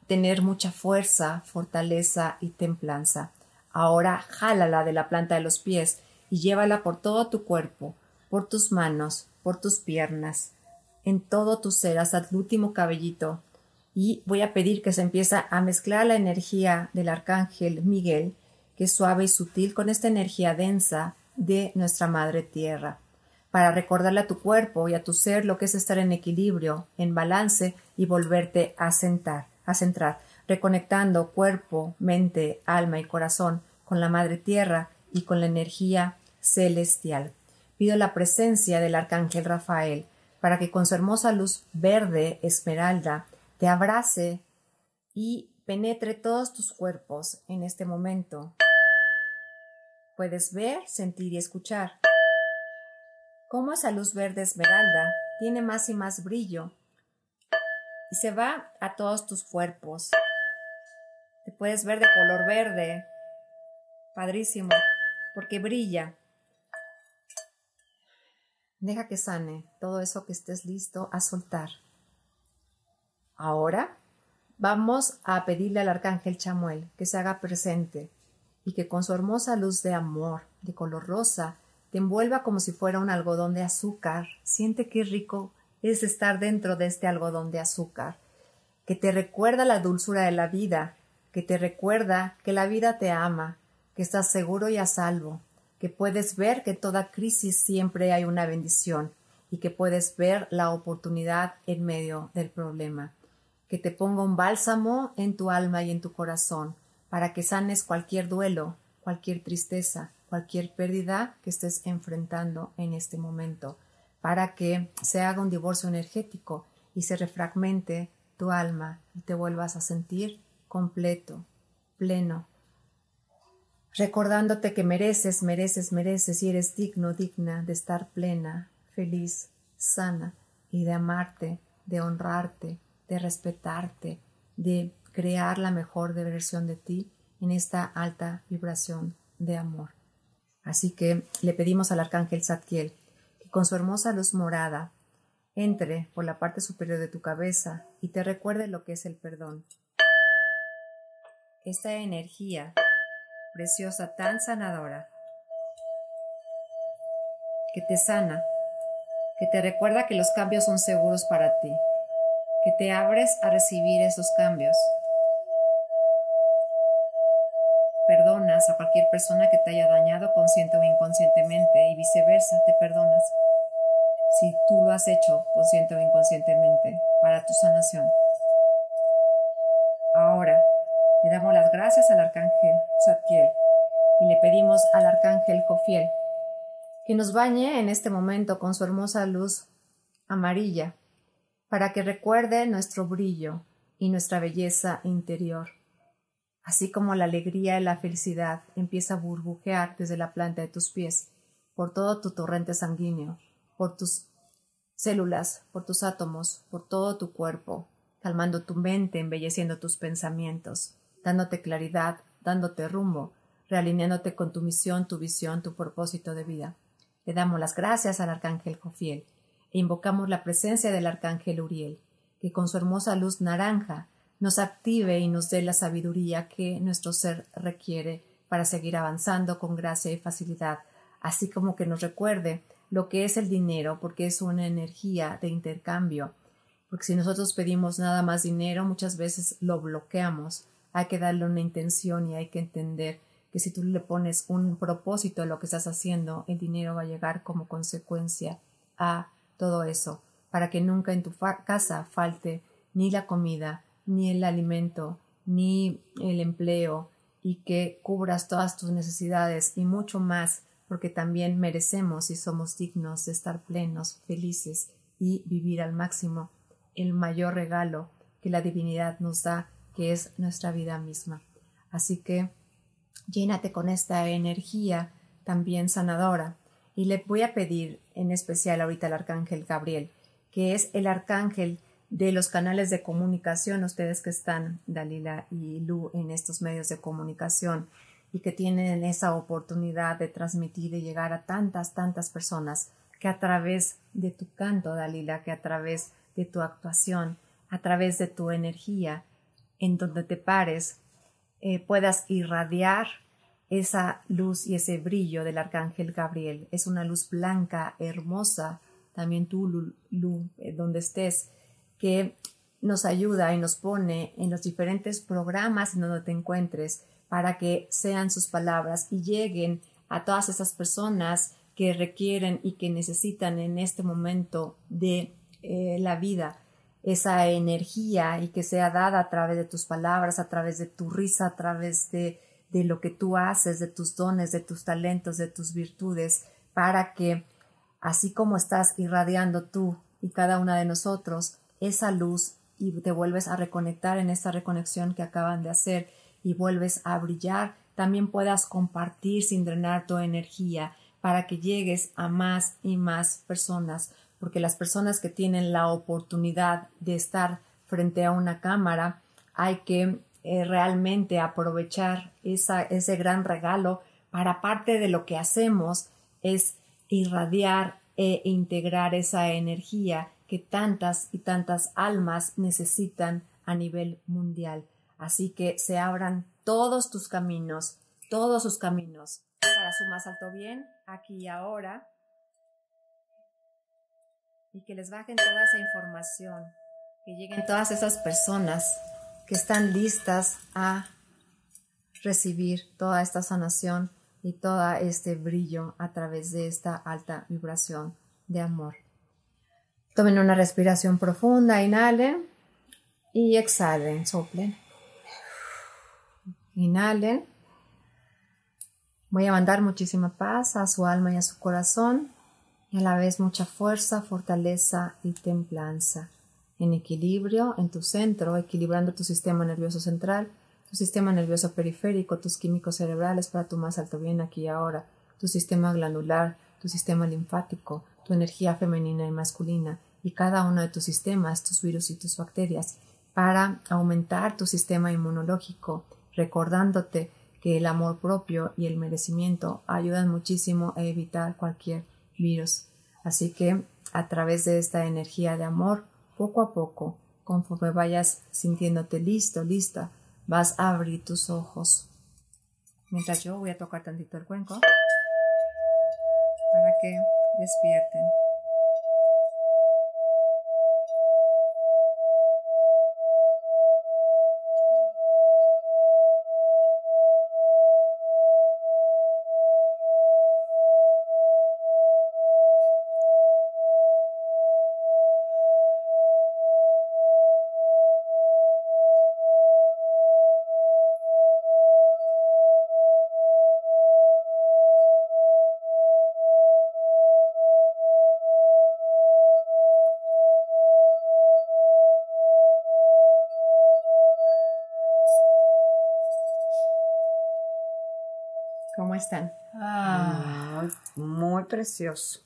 Speaker 4: tener mucha fuerza, fortaleza y templanza. Ahora jálala de la planta de los pies y llévala por todo tu cuerpo, por tus manos, por tus piernas, en todo tu ser hasta el último cabellito. Y voy a pedir que se empiece a mezclar la energía del arcángel Miguel, que es suave y sutil, con esta energía densa de nuestra Madre Tierra, para recordarle a tu cuerpo y a tu ser lo que es estar en equilibrio, en balance y volverte a sentar, a centrar reconectando cuerpo, mente, alma y corazón con la Madre Tierra y con la energía celestial. Pido la presencia del Arcángel Rafael para que con su hermosa luz verde esmeralda te abrace y penetre todos tus cuerpos en este momento. Puedes ver, sentir y escuchar cómo esa luz verde esmeralda tiene más y más brillo y se va a todos tus cuerpos, puedes ver de color verde. Padrísimo, porque brilla. Deja que sane todo eso que estés listo a soltar. Ahora vamos a pedirle al arcángel Chamuel que se haga presente y que con su hermosa luz de amor de color rosa te envuelva como si fuera un algodón de azúcar. Siente qué rico es estar dentro de este algodón de azúcar, que te recuerda la dulzura de la vida, que te recuerda que la vida te ama, que estás seguro y a salvo, que puedes ver que toda crisis siempre hay una bendición y que puedes ver la oportunidad en medio del problema, que te ponga un bálsamo en tu alma y en tu corazón para que sanes cualquier duelo, cualquier tristeza, cualquier pérdida que estés enfrentando en este momento, para que se haga un divorcio energético y se refragmente tu alma y te vuelvas a sentir completo, pleno, recordándote que mereces, mereces, mereces y eres digno, digna de estar plena, feliz, sana y de amarte, de honrarte, de respetarte, de crear la mejor versión de ti en esta alta vibración de amor. Así que le pedimos al arcángel Zadkiel que con su hermosa luz morada entre por la parte superior de tu cabeza y te recuerde lo que es el perdón. Esta energía preciosa, tan sanadora, que te sana, que te recuerda que los cambios son seguros para ti, que te abres a recibir esos cambios Perdonas a cualquier persona que te haya dañado consciente o inconscientemente y viceversa, te perdonas. Si tú lo has hecho consciente o inconscientemente para tu sanación. Ahora, le damos las gracias al arcángel Zadkiel y le pedimos al arcángel Jofiel que nos bañe en este momento con su hermosa luz amarilla para que recuerde nuestro brillo y nuestra belleza interior. Así como la alegría y la felicidad empieza a burbujear desde la planta de tus pies, por todo tu torrente sanguíneo, por tus células, por tus átomos, por todo tu cuerpo, calmando tu mente, embelleciendo tus pensamientos, dándote claridad, dándote rumbo, realineándote con tu misión, tu visión, tu propósito de vida. Le damos las gracias al arcángel Jofiel e invocamos la presencia del arcángel Uriel, que con su hermosa luz naranja nos active y nos dé la sabiduría que nuestro ser requiere para seguir avanzando con gracia y facilidad, así como que nos recuerde lo que es el dinero, porque es una energía de intercambio. Porque si nosotros pedimos nada más dinero, muchas veces lo bloqueamos. Hay que darle una intención y hay que entender que si tú le pones un propósito a lo que estás haciendo, el dinero va a llegar como consecuencia a todo eso, para que nunca en tu casa falte ni la comida, ni el alimento, ni el empleo, y que cubras todas tus necesidades y mucho más, porque también merecemos y somos dignos de estar plenos, felices y vivir al máximo el mayor regalo que la divinidad nos da, que es nuestra vida misma. Así que llénate con esta energía también sanadora. Y le voy a pedir en especial ahorita al arcángel Gabriel, que es el arcángel de los canales de comunicación, ustedes que están, Dalila y Lu, en estos medios de comunicación y que tienen esa oportunidad de transmitir y llegar a tantas, tantas personas, que a través de tu canto, Dalila, que a través de tu actuación, a través de tu energía, en donde te pares, eh, puedas irradiar esa luz y ese brillo del arcángel Gabriel. Es una luz blanca, hermosa. También tú, Lu, eh, donde estés, que nos ayuda y nos pone en los diferentes programas en donde te encuentres para que sean sus palabras y lleguen a todas esas personas que requieren y que necesitan en este momento de eh, la vida esa energía y que sea dada a través de tus palabras, a través de tu risa, a través de, de lo que tú haces, de tus dones, de tus talentos, de tus virtudes, para que así como estás irradiando tú y cada una de nosotros, esa luz y te vuelves a reconectar en esta reconexión que acaban de hacer y vuelves a brillar, también puedas compartir sin drenar tu energía para que llegues a más y más personas, porque las personas que tienen la oportunidad de estar frente a una cámara, hay que eh, realmente aprovechar esa, ese gran regalo para parte de lo que hacemos es irradiar e integrar esa energía que tantas y tantas almas necesitan a nivel mundial. Así que se abran todos tus caminos, todos sus caminos, para su más alto bien, aquí y ahora, y que les bajen toda esa información, que lleguen todas esas personas que están listas a recibir toda esta sanación y todo este brillo a través de esta alta vibración de amor. Tomen una respiración profunda, inhalen y exhalen, soplen. Inhalen. Voy a mandar muchísima paz a su alma y a su corazón y a la vez mucha fuerza, fortaleza y templanza. En equilibrio, en tu centro, equilibrando tu sistema nervioso central, tu sistema nervioso periférico, tus químicos cerebrales para tu más alto bien aquí y ahora, tu sistema glandular, tu sistema linfático, tu energía femenina y masculina y cada uno de tus sistemas, tus virus y tus bacterias, para aumentar tu sistema inmunológico, recordándote que el amor propio y el merecimiento ayudan muchísimo a evitar cualquier Así que a través de esta energía de amor, poco a poco, conforme vayas sintiéndote listo, lista, vas a abrir tus ojos. Mientras yo voy a tocar tantito el cuenco para que despierten. Están?
Speaker 1: Ah, muy, muy precioso.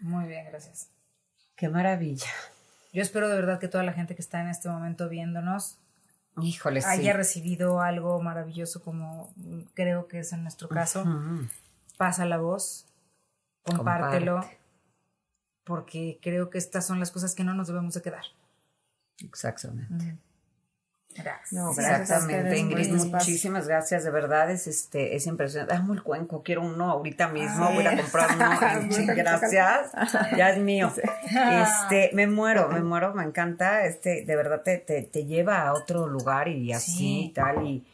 Speaker 2: Muy bien, gracias.
Speaker 1: Qué maravilla.
Speaker 2: Yo espero de verdad que toda la gente que está en este momento viéndonos
Speaker 1: Híjole, sí.
Speaker 2: haya recibido algo maravilloso como creo que es en nuestro caso. Pasa la voz, compártelo,
Speaker 1: Comparte.
Speaker 2: porque creo que estas son las cosas que no nos debemos de quedar.
Speaker 1: Exactamente.
Speaker 2: Gracias.
Speaker 4: No, gracias
Speaker 1: Exactamente, Ingrid, muchísimas gracias, de verdad es este es impresionante. Amo el cuenco, quiero uno ahorita mismo, voy a comprar uno. Gracias, ya es mío. Este, me muero, me muero, me encanta, este, de verdad te, te, te lleva a otro lugar y así
Speaker 2: Sí.
Speaker 1: y tal y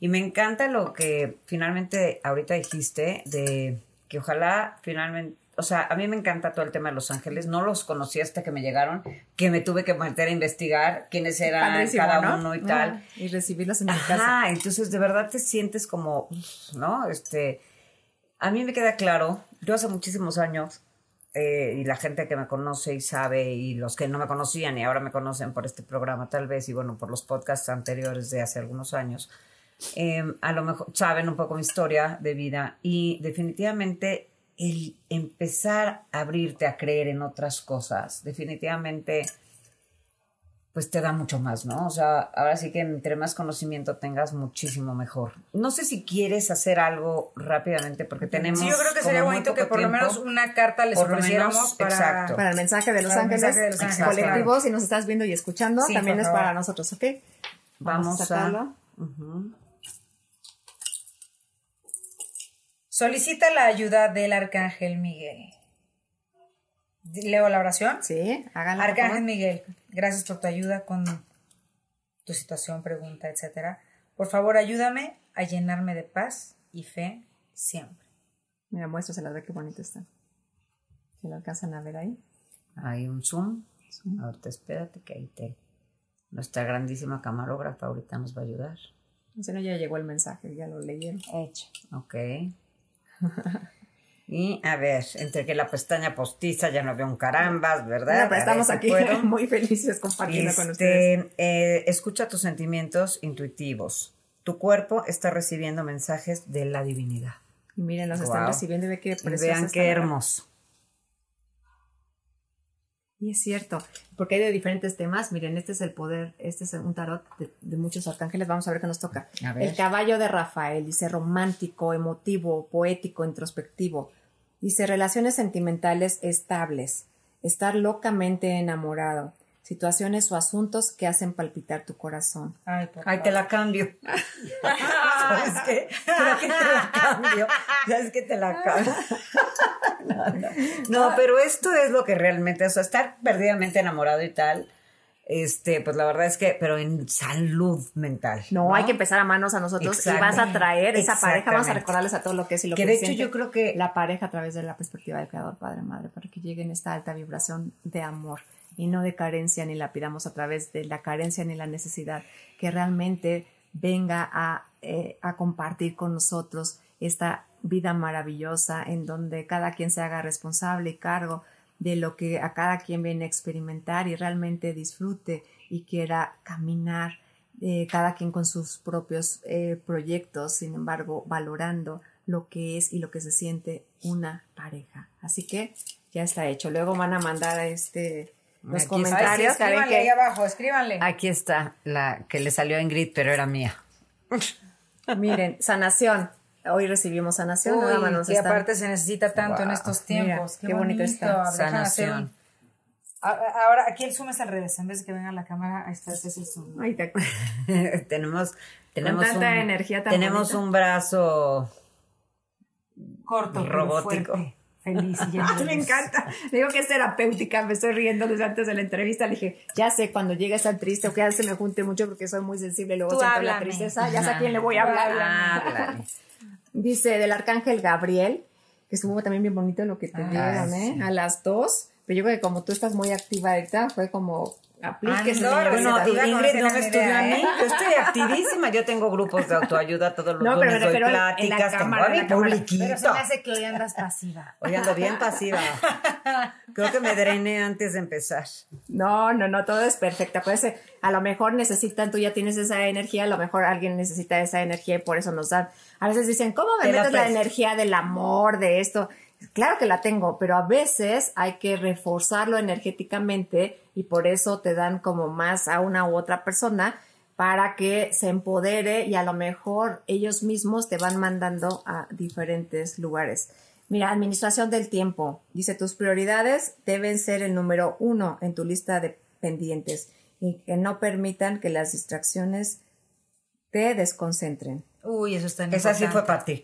Speaker 1: y me encanta lo que finalmente ahorita dijiste de que ojalá finalmente, o sea, a mí me encanta todo el tema de Los Ángeles, no los conocí hasta que me llegaron, que me tuve que meter a investigar quiénes eran
Speaker 4: Padrísimo,
Speaker 1: cada
Speaker 4: ¿no?
Speaker 1: uno y tal.
Speaker 4: Ah, Y recibirlos en tu casa.
Speaker 1: Entonces de verdad te sientes como, ¿no? Este, a mí me queda claro, yo hace muchísimos años, eh, y la gente que me conoce y sabe, y los que no me conocían y ahora me conocen por este programa tal vez, y bueno, por los podcasts anteriores de hace algunos años, eh, a lo mejor saben un poco mi historia de vida y definitivamente el empezar a abrirte a creer en otras cosas, definitivamente pues te da mucho más, ¿no? O sea, ahora sí que entre más conocimiento tengas, muchísimo mejor. No sé si quieres hacer algo rápidamente porque tenemos.
Speaker 2: Sí, yo creo que sería bonito que por lo menos una carta les
Speaker 1: Por lo
Speaker 2: ofreciéramos
Speaker 1: menos,
Speaker 2: para...
Speaker 1: exacto.
Speaker 4: Para el mensaje de Los Ángeles,
Speaker 2: mensaje de Los Ángeles,
Speaker 4: colectivo,
Speaker 2: claro.
Speaker 4: si nos estás viendo y escuchando,
Speaker 2: Sí,
Speaker 4: también es para nosotros, ¿ok?
Speaker 1: Vamos,
Speaker 4: a
Speaker 1: a.
Speaker 2: Solicita la ayuda del Arcángel Miguel. ¿Leo la oración?
Speaker 4: Sí, háganlo. por
Speaker 2: Arcángel. Miguel, gracias por tu ayuda con tu situación, pregunta, etcétera. Por favor, ayúdame a llenarme de paz y fe siempre.
Speaker 4: Mira, muéstraselas, ve qué bonito está. Si lo alcanzan a ver ahí.
Speaker 1: Hay un zoom. Ahorita espérate que ahí te. Nuestra grandísima camarógrafa ahorita nos va a ayudar.
Speaker 4: Si no, ya llegó el mensaje, ya lo leyeron.
Speaker 2: Hecho.
Speaker 1: Ok. Y a ver, entre que la pestaña postiza ya no veo un carambas, ¿verdad?
Speaker 4: Pero estamos aquí
Speaker 1: puedo.
Speaker 4: muy felices compartiendo con ustedes.
Speaker 1: Este, eh, escucha tus sentimientos intuitivos. Tu cuerpo está recibiendo mensajes de la divinidad.
Speaker 4: Y miren, los están recibiendo y ve qué
Speaker 1: vean qué hermoso.
Speaker 4: Y es cierto, porque hay de diferentes temas. Miren, este es el poder, este es un tarot de, de muchos arcángeles. Vamos a ver qué nos toca.
Speaker 1: A ver.
Speaker 4: El caballo de Rafael dice romántico, emotivo, poético, introspectivo. Dice relaciones sentimentales estables, estar locamente enamorado, situaciones o asuntos que hacen palpitar tu corazón.
Speaker 1: Ay, Ay te la cambio. ¿Sabes qué? Creo que te la cambio. ¿Sabes qué te la cambio? no, pero esto es lo que realmente, o sea, estar perdidamente enamorado y tal, este, pues la verdad es que, pero en salud mental.
Speaker 4: No, hay que empezar a manos a nosotros y vas a traer esa pareja, vamos a recordarles a todo lo que es y lo que,
Speaker 1: que de hecho yo creo que
Speaker 4: la pareja a través de la perspectiva del creador, padre, madre, para que llegue en esta alta vibración de amor y no de carencia ni la pidamos a través de la carencia ni la necesidad, que realmente venga a, eh, a compartir con nosotros esta vida maravillosa en donde cada quien se haga responsable y cargo de lo que a cada quien viene a experimentar y realmente disfrute y quiera caminar eh, cada quien con sus propios eh, proyectos, sin embargo, valorando lo que es y lo que se siente una pareja. Así que ya está hecho. Luego van a mandar este los comentarios.
Speaker 2: escríbanle ahí abajo, escríbanle.
Speaker 1: Aquí está la que le salió a Ingrid, pero era mía.
Speaker 4: Miren, sanación. Hoy recibimos sanación, nada más
Speaker 2: y aparte se necesita tanto en estos tiempos. qué, bonito, está.
Speaker 1: Sanación.
Speaker 2: Ahora, aquí el zoom es al revés. En vez de que venga la cámara, ahí está, este es el zoom.
Speaker 4: Ay, te...
Speaker 1: tenemos tenemos
Speaker 4: tanta
Speaker 1: un,
Speaker 4: energía tan
Speaker 1: Tenemos un brazo
Speaker 2: corto,
Speaker 1: robótico.
Speaker 2: feliz y
Speaker 4: Me encanta. Digo que es terapéutica. Me estoy riendo desde antes de la entrevista. Le dije, ya sé, cuando llegue a estar triste o que ya se me junte mucho porque soy muy sensible, luego
Speaker 2: Tú
Speaker 4: siento la tristeza. Ya sé a quién le voy a hablar. Dice del arcángel Gabriel, que estuvo también bien bonito lo que te ah, dieron, ¿eh? A las dos. Pero yo creo que como tú estás muy activa ahorita, fue como aplíquese.
Speaker 1: no, Ingrid no me estudió a mí. Yo estoy activísima. Yo tengo grupos de autoayuda todos los
Speaker 4: no,
Speaker 1: días.
Speaker 4: doy pláticas,
Speaker 1: tengo a mi publiquito.
Speaker 2: Pero se me hace que hoy andas pasiva.
Speaker 1: Hoy ando bien pasiva. Creo que me drené antes de empezar.
Speaker 4: No, no, no, todo es perfecto. Acuérdense, a lo mejor necesitan, tú ya tienes esa energía, a lo mejor alguien necesita esa energía y por eso nos dan. A veces dicen, ¿cómo me metes la energía del amor, de esto? Claro que la tengo, pero a veces hay que reforzarlo energéticamente y por eso te dan como más a una u otra persona para que se empodere y a lo mejor ellos mismos te van mandando a diferentes lugares. Mira, administración del tiempo. Dice, tus prioridades deben ser el número uno en tu lista de pendientes y que no permitan que las distracciones te desconcentren.
Speaker 2: Uy, eso está
Speaker 1: Esa sí fue para ti.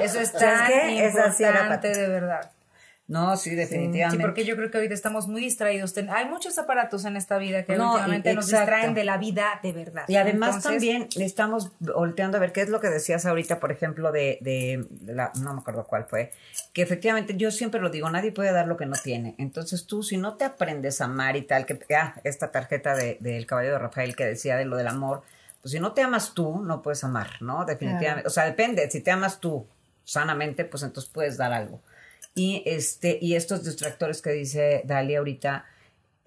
Speaker 2: Eso está importante, de verdad.
Speaker 1: No, sí, definitivamente.
Speaker 2: Sí, porque yo creo que ahorita estamos muy distraídos. Hay muchos aparatos en esta vida que últimamente nos distraen de la vida de verdad.
Speaker 1: Y además también estamos volteando a ver qué es lo que decías ahorita, por ejemplo, de, de, la, no me acuerdo cuál fue, que efectivamente yo siempre lo digo, nadie puede dar lo que no tiene. Entonces tú, si no te aprendes a amar y tal, que ah, esta tarjeta del de, caballero de Rafael que decía de lo del amor, pues si no te amas tú, no puedes amar, ¿no? Definitivamente. O sea, depende, si te amas tú sanamente, pues entonces puedes dar algo. Y, este, y estos distractores que dice Dalia ahorita,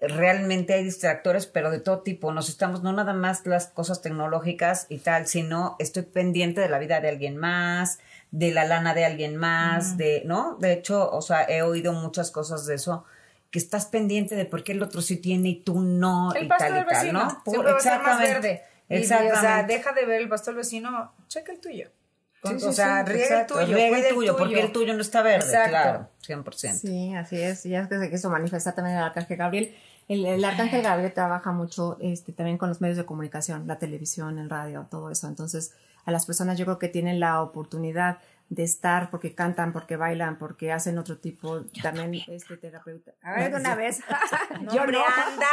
Speaker 1: realmente hay distractores, pero de todo tipo. Nos estamos, no nada más las cosas tecnológicas y tal, sino estoy pendiente de la vida de alguien más, de la lana de alguien más, de, ¿no? De hecho, o sea, he oído muchas cosas de eso que estás pendiente de por qué el otro sí tiene y tú no
Speaker 2: el
Speaker 1: y tal y tal, ¿no?
Speaker 2: exactamente. verde. Exactamente. o sea, deja de ver el pastor vecino, checa el tuyo o sea, riega el tuyo.
Speaker 1: Riega el tuyo, porque el tuyo no está verde, claro, 100%.
Speaker 4: Sí, así es. Ya es que eso manifiesta también el Arcángel Gabriel. El, Arcángel Gabriel trabaja mucho este, también con los medios de comunicación, la televisión, el radio, todo eso. Entonces, a las personas yo creo que tienen la oportunidad de estar porque cantan, porque bailan, porque hacen otro tipo también este terapeuta.
Speaker 2: A ver, una vez.
Speaker 1: yo no. anda,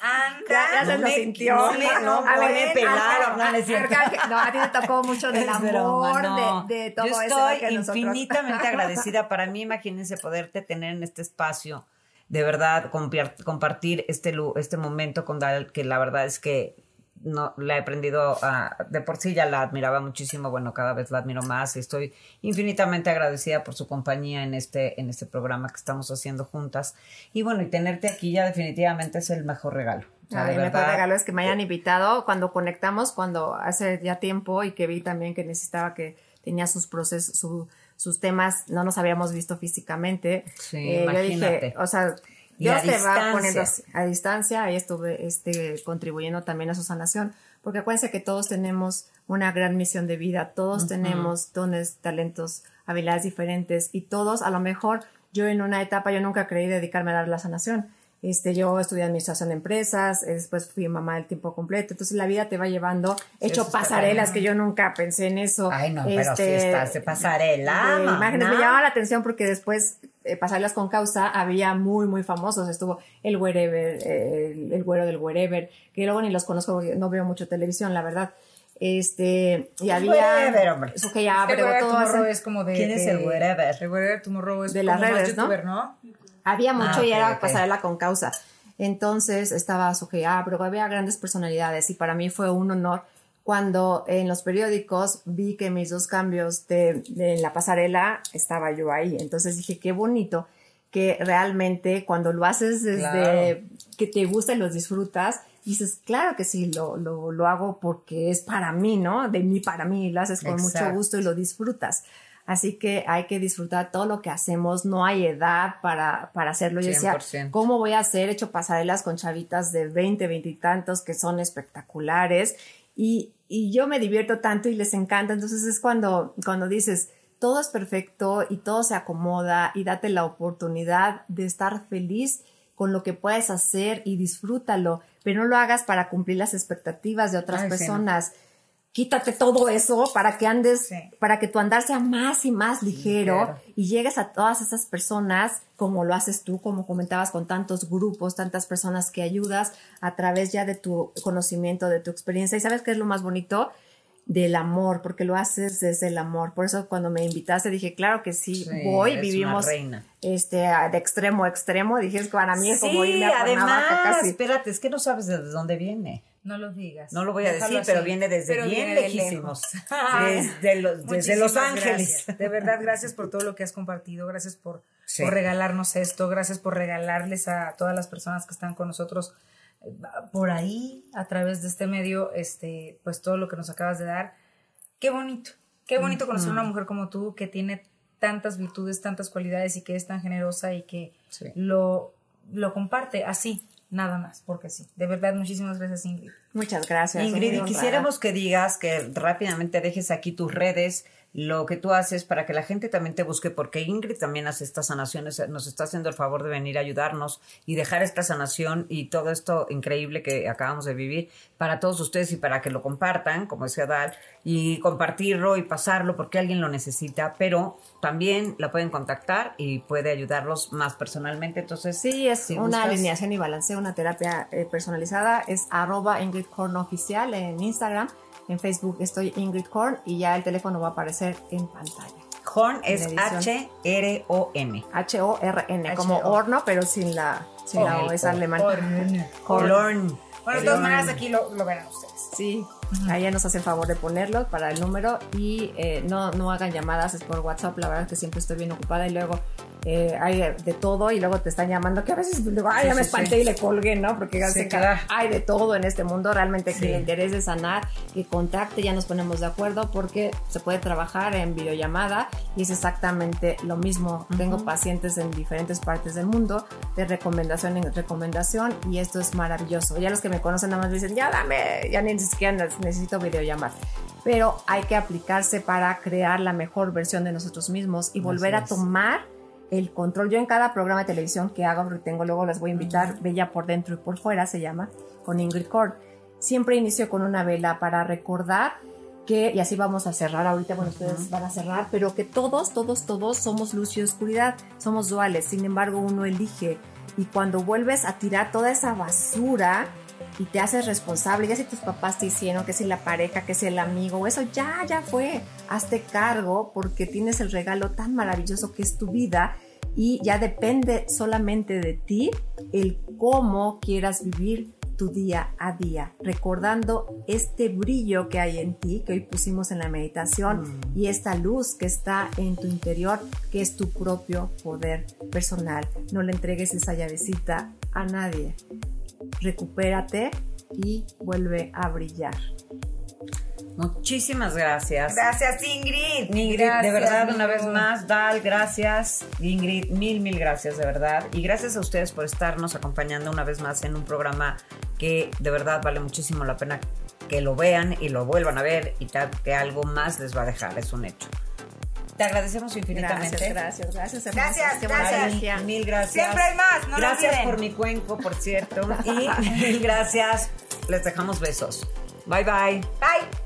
Speaker 1: anda.
Speaker 4: Ya, se lo sintió.
Speaker 1: No, a ver, me pelaron. No,
Speaker 4: no, a ti te tocó mucho del amor, de, todo
Speaker 1: eso.
Speaker 4: Yo
Speaker 1: estoy infinitamente agradecida. Para mí, imagínense poderte tener en este espacio, de verdad, compartir este, este momento con Dal, que la verdad es que no la he aprendido a, de por sí ya la admiraba muchísimo, bueno, cada vez la admiro más y estoy infinitamente agradecida por su compañía en este en este programa que estamos haciendo juntas. Y bueno, y tenerte aquí ya definitivamente es el mejor regalo.
Speaker 4: el mejor regalo es que me hayan invitado cuando conectamos, cuando hace ya tiempo y que vi también que necesitaba que tenía sus procesos, sus temas, no nos habíamos visto físicamente.
Speaker 1: Sí, eh, Yo dije,
Speaker 4: o sea, Dios te va poniendo a distancia, ahí estuve este, contribuyendo también a su sanación, porque acuérdense que todos tenemos una gran misión de vida, todos tenemos dones, talentos, habilidades diferentes. Y todos, a lo mejor, yo en una etapa, yo nunca creí dedicarme a dar la sanación. Este, yo estudié administración de empresas, eh, después fui mamá del tiempo completo, entonces la vida te va llevando, he hecho pasarelas que yo nunca pensé en eso.
Speaker 1: Ay, no, pero sí
Speaker 4: Este,
Speaker 1: estás de pasarela,
Speaker 4: de imágenes. Me llamaba la atención porque después, eh, pasarelas con causa, había muy, muy famosos. Estuvo el Wherever, eh, el, el güero del Wherever, que luego ni los conozco porque no veo mucho televisión, la verdad. Este, y había.
Speaker 1: Wherever, hombre.
Speaker 4: Eso que ya,
Speaker 2: Es que
Speaker 4: pero
Speaker 2: Wherever
Speaker 4: todo
Speaker 2: Tomorrow es como de...
Speaker 1: ¿Quién es el Wherever?
Speaker 2: El Wherever Tomorrow es
Speaker 4: De
Speaker 2: como
Speaker 4: las
Speaker 2: más
Speaker 4: redes, ¿no?
Speaker 2: youtuber, ¿no?
Speaker 4: Había mucho
Speaker 1: Ah,
Speaker 4: y era
Speaker 1: ok.
Speaker 4: pasarela con causa. Entonces estaba Sujei pero había grandes personalidades y para mí fue un honor cuando en los periódicos vi que mis dos cambios de, de la pasarela estaba yo ahí. Entonces dije, qué bonito que realmente cuando lo haces desde
Speaker 1: Claro.
Speaker 4: que te gusta y lo disfrutas, dices, claro que sí, lo, lo, lo hago porque es para mí, ¿no? De mí para mí, lo haces con mucho gusto y lo disfrutas. Así que hay que disfrutar todo lo que hacemos, no hay edad para, para hacerlo. Yo decía,
Speaker 1: 100%.
Speaker 4: ¿cómo voy a hacer? He hecho pasarelas con chavitas de 20, 20 y tantos que son espectaculares y, y yo me divierto tanto y les encanta. Entonces es cuando, cuando dices, todo es perfecto y todo se acomoda y date la oportunidad de estar feliz con lo que puedes hacer y disfrútalo, pero no lo hagas para cumplir las expectativas de otras
Speaker 2: Ay, sí, no.
Speaker 4: Quítate todo eso para que andes,
Speaker 2: Sí.
Speaker 4: para que tu andar sea más y más ligero,
Speaker 1: Ligero.
Speaker 4: y llegues a todas esas personas como lo haces tú, como comentabas con tantos grupos, tantas personas que ayudas a través ya de tu conocimiento, de tu experiencia. ¿Y sabes qué es lo más bonito? Del amor, porque lo haces desde el amor. Por eso cuando me invitaste dije, claro que sí,
Speaker 1: Sí,
Speaker 4: voy, vivimos este de extremo a extremo. Dije, para mí es como
Speaker 1: Sí,
Speaker 4: irme a
Speaker 1: además,
Speaker 4: casi.
Speaker 1: espérate, es que no sabes de dónde viene.
Speaker 2: No lo digas.
Speaker 1: No lo voy a
Speaker 2: Déjalo
Speaker 1: decir,
Speaker 2: así.
Speaker 1: pero viene desde
Speaker 2: Pero
Speaker 1: bien
Speaker 2: viene de
Speaker 1: lejísimos.
Speaker 2: lejos.
Speaker 1: Desde los, desde Los Ángeles.
Speaker 2: gracias. De verdad, gracias por todo lo que has compartido. Gracias por,
Speaker 1: Sí.
Speaker 2: por regalarnos esto. Gracias por regalarles a todas las personas que están con nosotros eh, por ahí, a través de este medio, este, pues todo lo que nos acabas de dar. Qué bonito. Qué bonito conocer una mujer como tú que tiene tantas virtudes, tantas cualidades y que es tan generosa y que
Speaker 1: Sí.
Speaker 2: lo, lo comparte así, nada más, porque sí. De verdad, muchísimas gracias, Ingrid.
Speaker 4: Muchas gracias.
Speaker 1: Ingrid, y quisiéramos que digas, que rápidamente dejes aquí tus redes, lo que tú haces para que la gente también te busque, porque Ingrid también hace estas sanaciones, nos está haciendo el favor de venir a ayudarnos y dejar esta sanación y todo esto increíble que acabamos de vivir para todos ustedes y para que lo compartan, como decía Dal, y compartirlo y pasarlo porque alguien lo necesita, pero también la pueden contactar y puede ayudarlos más personalmente. Entonces,
Speaker 4: Sí, es
Speaker 1: si
Speaker 4: una alineación y balanceo, una terapia eh, personalizada. Es arroba Ingrid Korn oficial en Instagram. En Facebook estoy Ingrid Korn y ya el teléfono va a aparecer en pantalla.
Speaker 1: Horn es. H-R-O-N.
Speaker 4: H-O-R-N, como
Speaker 2: H-O.
Speaker 4: horno, pero sin la, sin la O, es alemán.
Speaker 2: Horn.
Speaker 1: Horn.
Speaker 2: Bueno, de todas maneras aquí lo, lo verán ustedes.
Speaker 4: Sí, ahí ya nos hacen favor de ponerlo para el número y eh, no, no hagan llamadas, es por WhatsApp, la verdad es que siempre estoy bien ocupada y luego eh, hay de, todo y luego te están llamando que a veces digo, ay,
Speaker 1: Sí,
Speaker 4: ya me
Speaker 1: sí,
Speaker 4: espanté
Speaker 1: sí.
Speaker 4: y le colgué, ¿no? Porque que
Speaker 1: claro.
Speaker 4: hay de todo en este mundo, realmente que le interese sanar, que contacte, ya nos ponemos de acuerdo porque se puede trabajar en videollamada y es exactamente lo mismo. Tengo pacientes en diferentes partes del mundo de recomendación en recomendación y esto es maravilloso. Ya los que me conocen nada más dicen, ya dame, ya ni siquiera necesito videollamar. Pero hay que aplicarse para crear la mejor versión de nosotros mismos y volver a tomar el control. Yo en cada programa de televisión que hago, porque tengo luego las voy a invitar, Bella por dentro y por fuera se llama, con Ingrid Korn. Siempre inicio con una vela para recordar que, y así vamos a cerrar ahorita, bueno, ustedes van a cerrar, pero que todos, todos, todos somos luz y oscuridad, somos duales, sin embargo uno elige. Y cuando vuelves a tirar toda esa basura y te haces responsable, ya si tus papás te hicieron, que si la pareja, que si el amigo, eso ya, ya fue, hazte cargo porque tienes el regalo tan maravilloso que es tu vida y ya depende solamente de ti el cómo quieras vivir tu día a día, recordando este brillo que hay en ti, que hoy pusimos en la meditación, y esta luz que está en tu interior, que es tu propio poder personal. No le entregues esa llavecita a nadie. Recupérate y vuelve a brillar.
Speaker 1: Muchísimas gracias.
Speaker 2: Gracias, Ingrid.
Speaker 1: Ingrid,
Speaker 2: Gracias,
Speaker 1: de verdad, una vez más, Dal, gracias. Ingrid, mil, mil gracias, de verdad. Y gracias a ustedes por estarnos acompañando una vez más en un programa que de verdad vale muchísimo la pena que lo vean y lo vuelvan a ver y tal, que algo más les va a dejar, es un hecho. Te agradecemos infinitamente.
Speaker 4: Gracias, gracias, gracias.
Speaker 2: Gracias, gracias.
Speaker 1: Mil gracias.
Speaker 2: Siempre hay más, no
Speaker 1: Gracias por mi cuenco, por cierto. Y mil gracias. Les dejamos besos. Bye bye.
Speaker 2: Bye.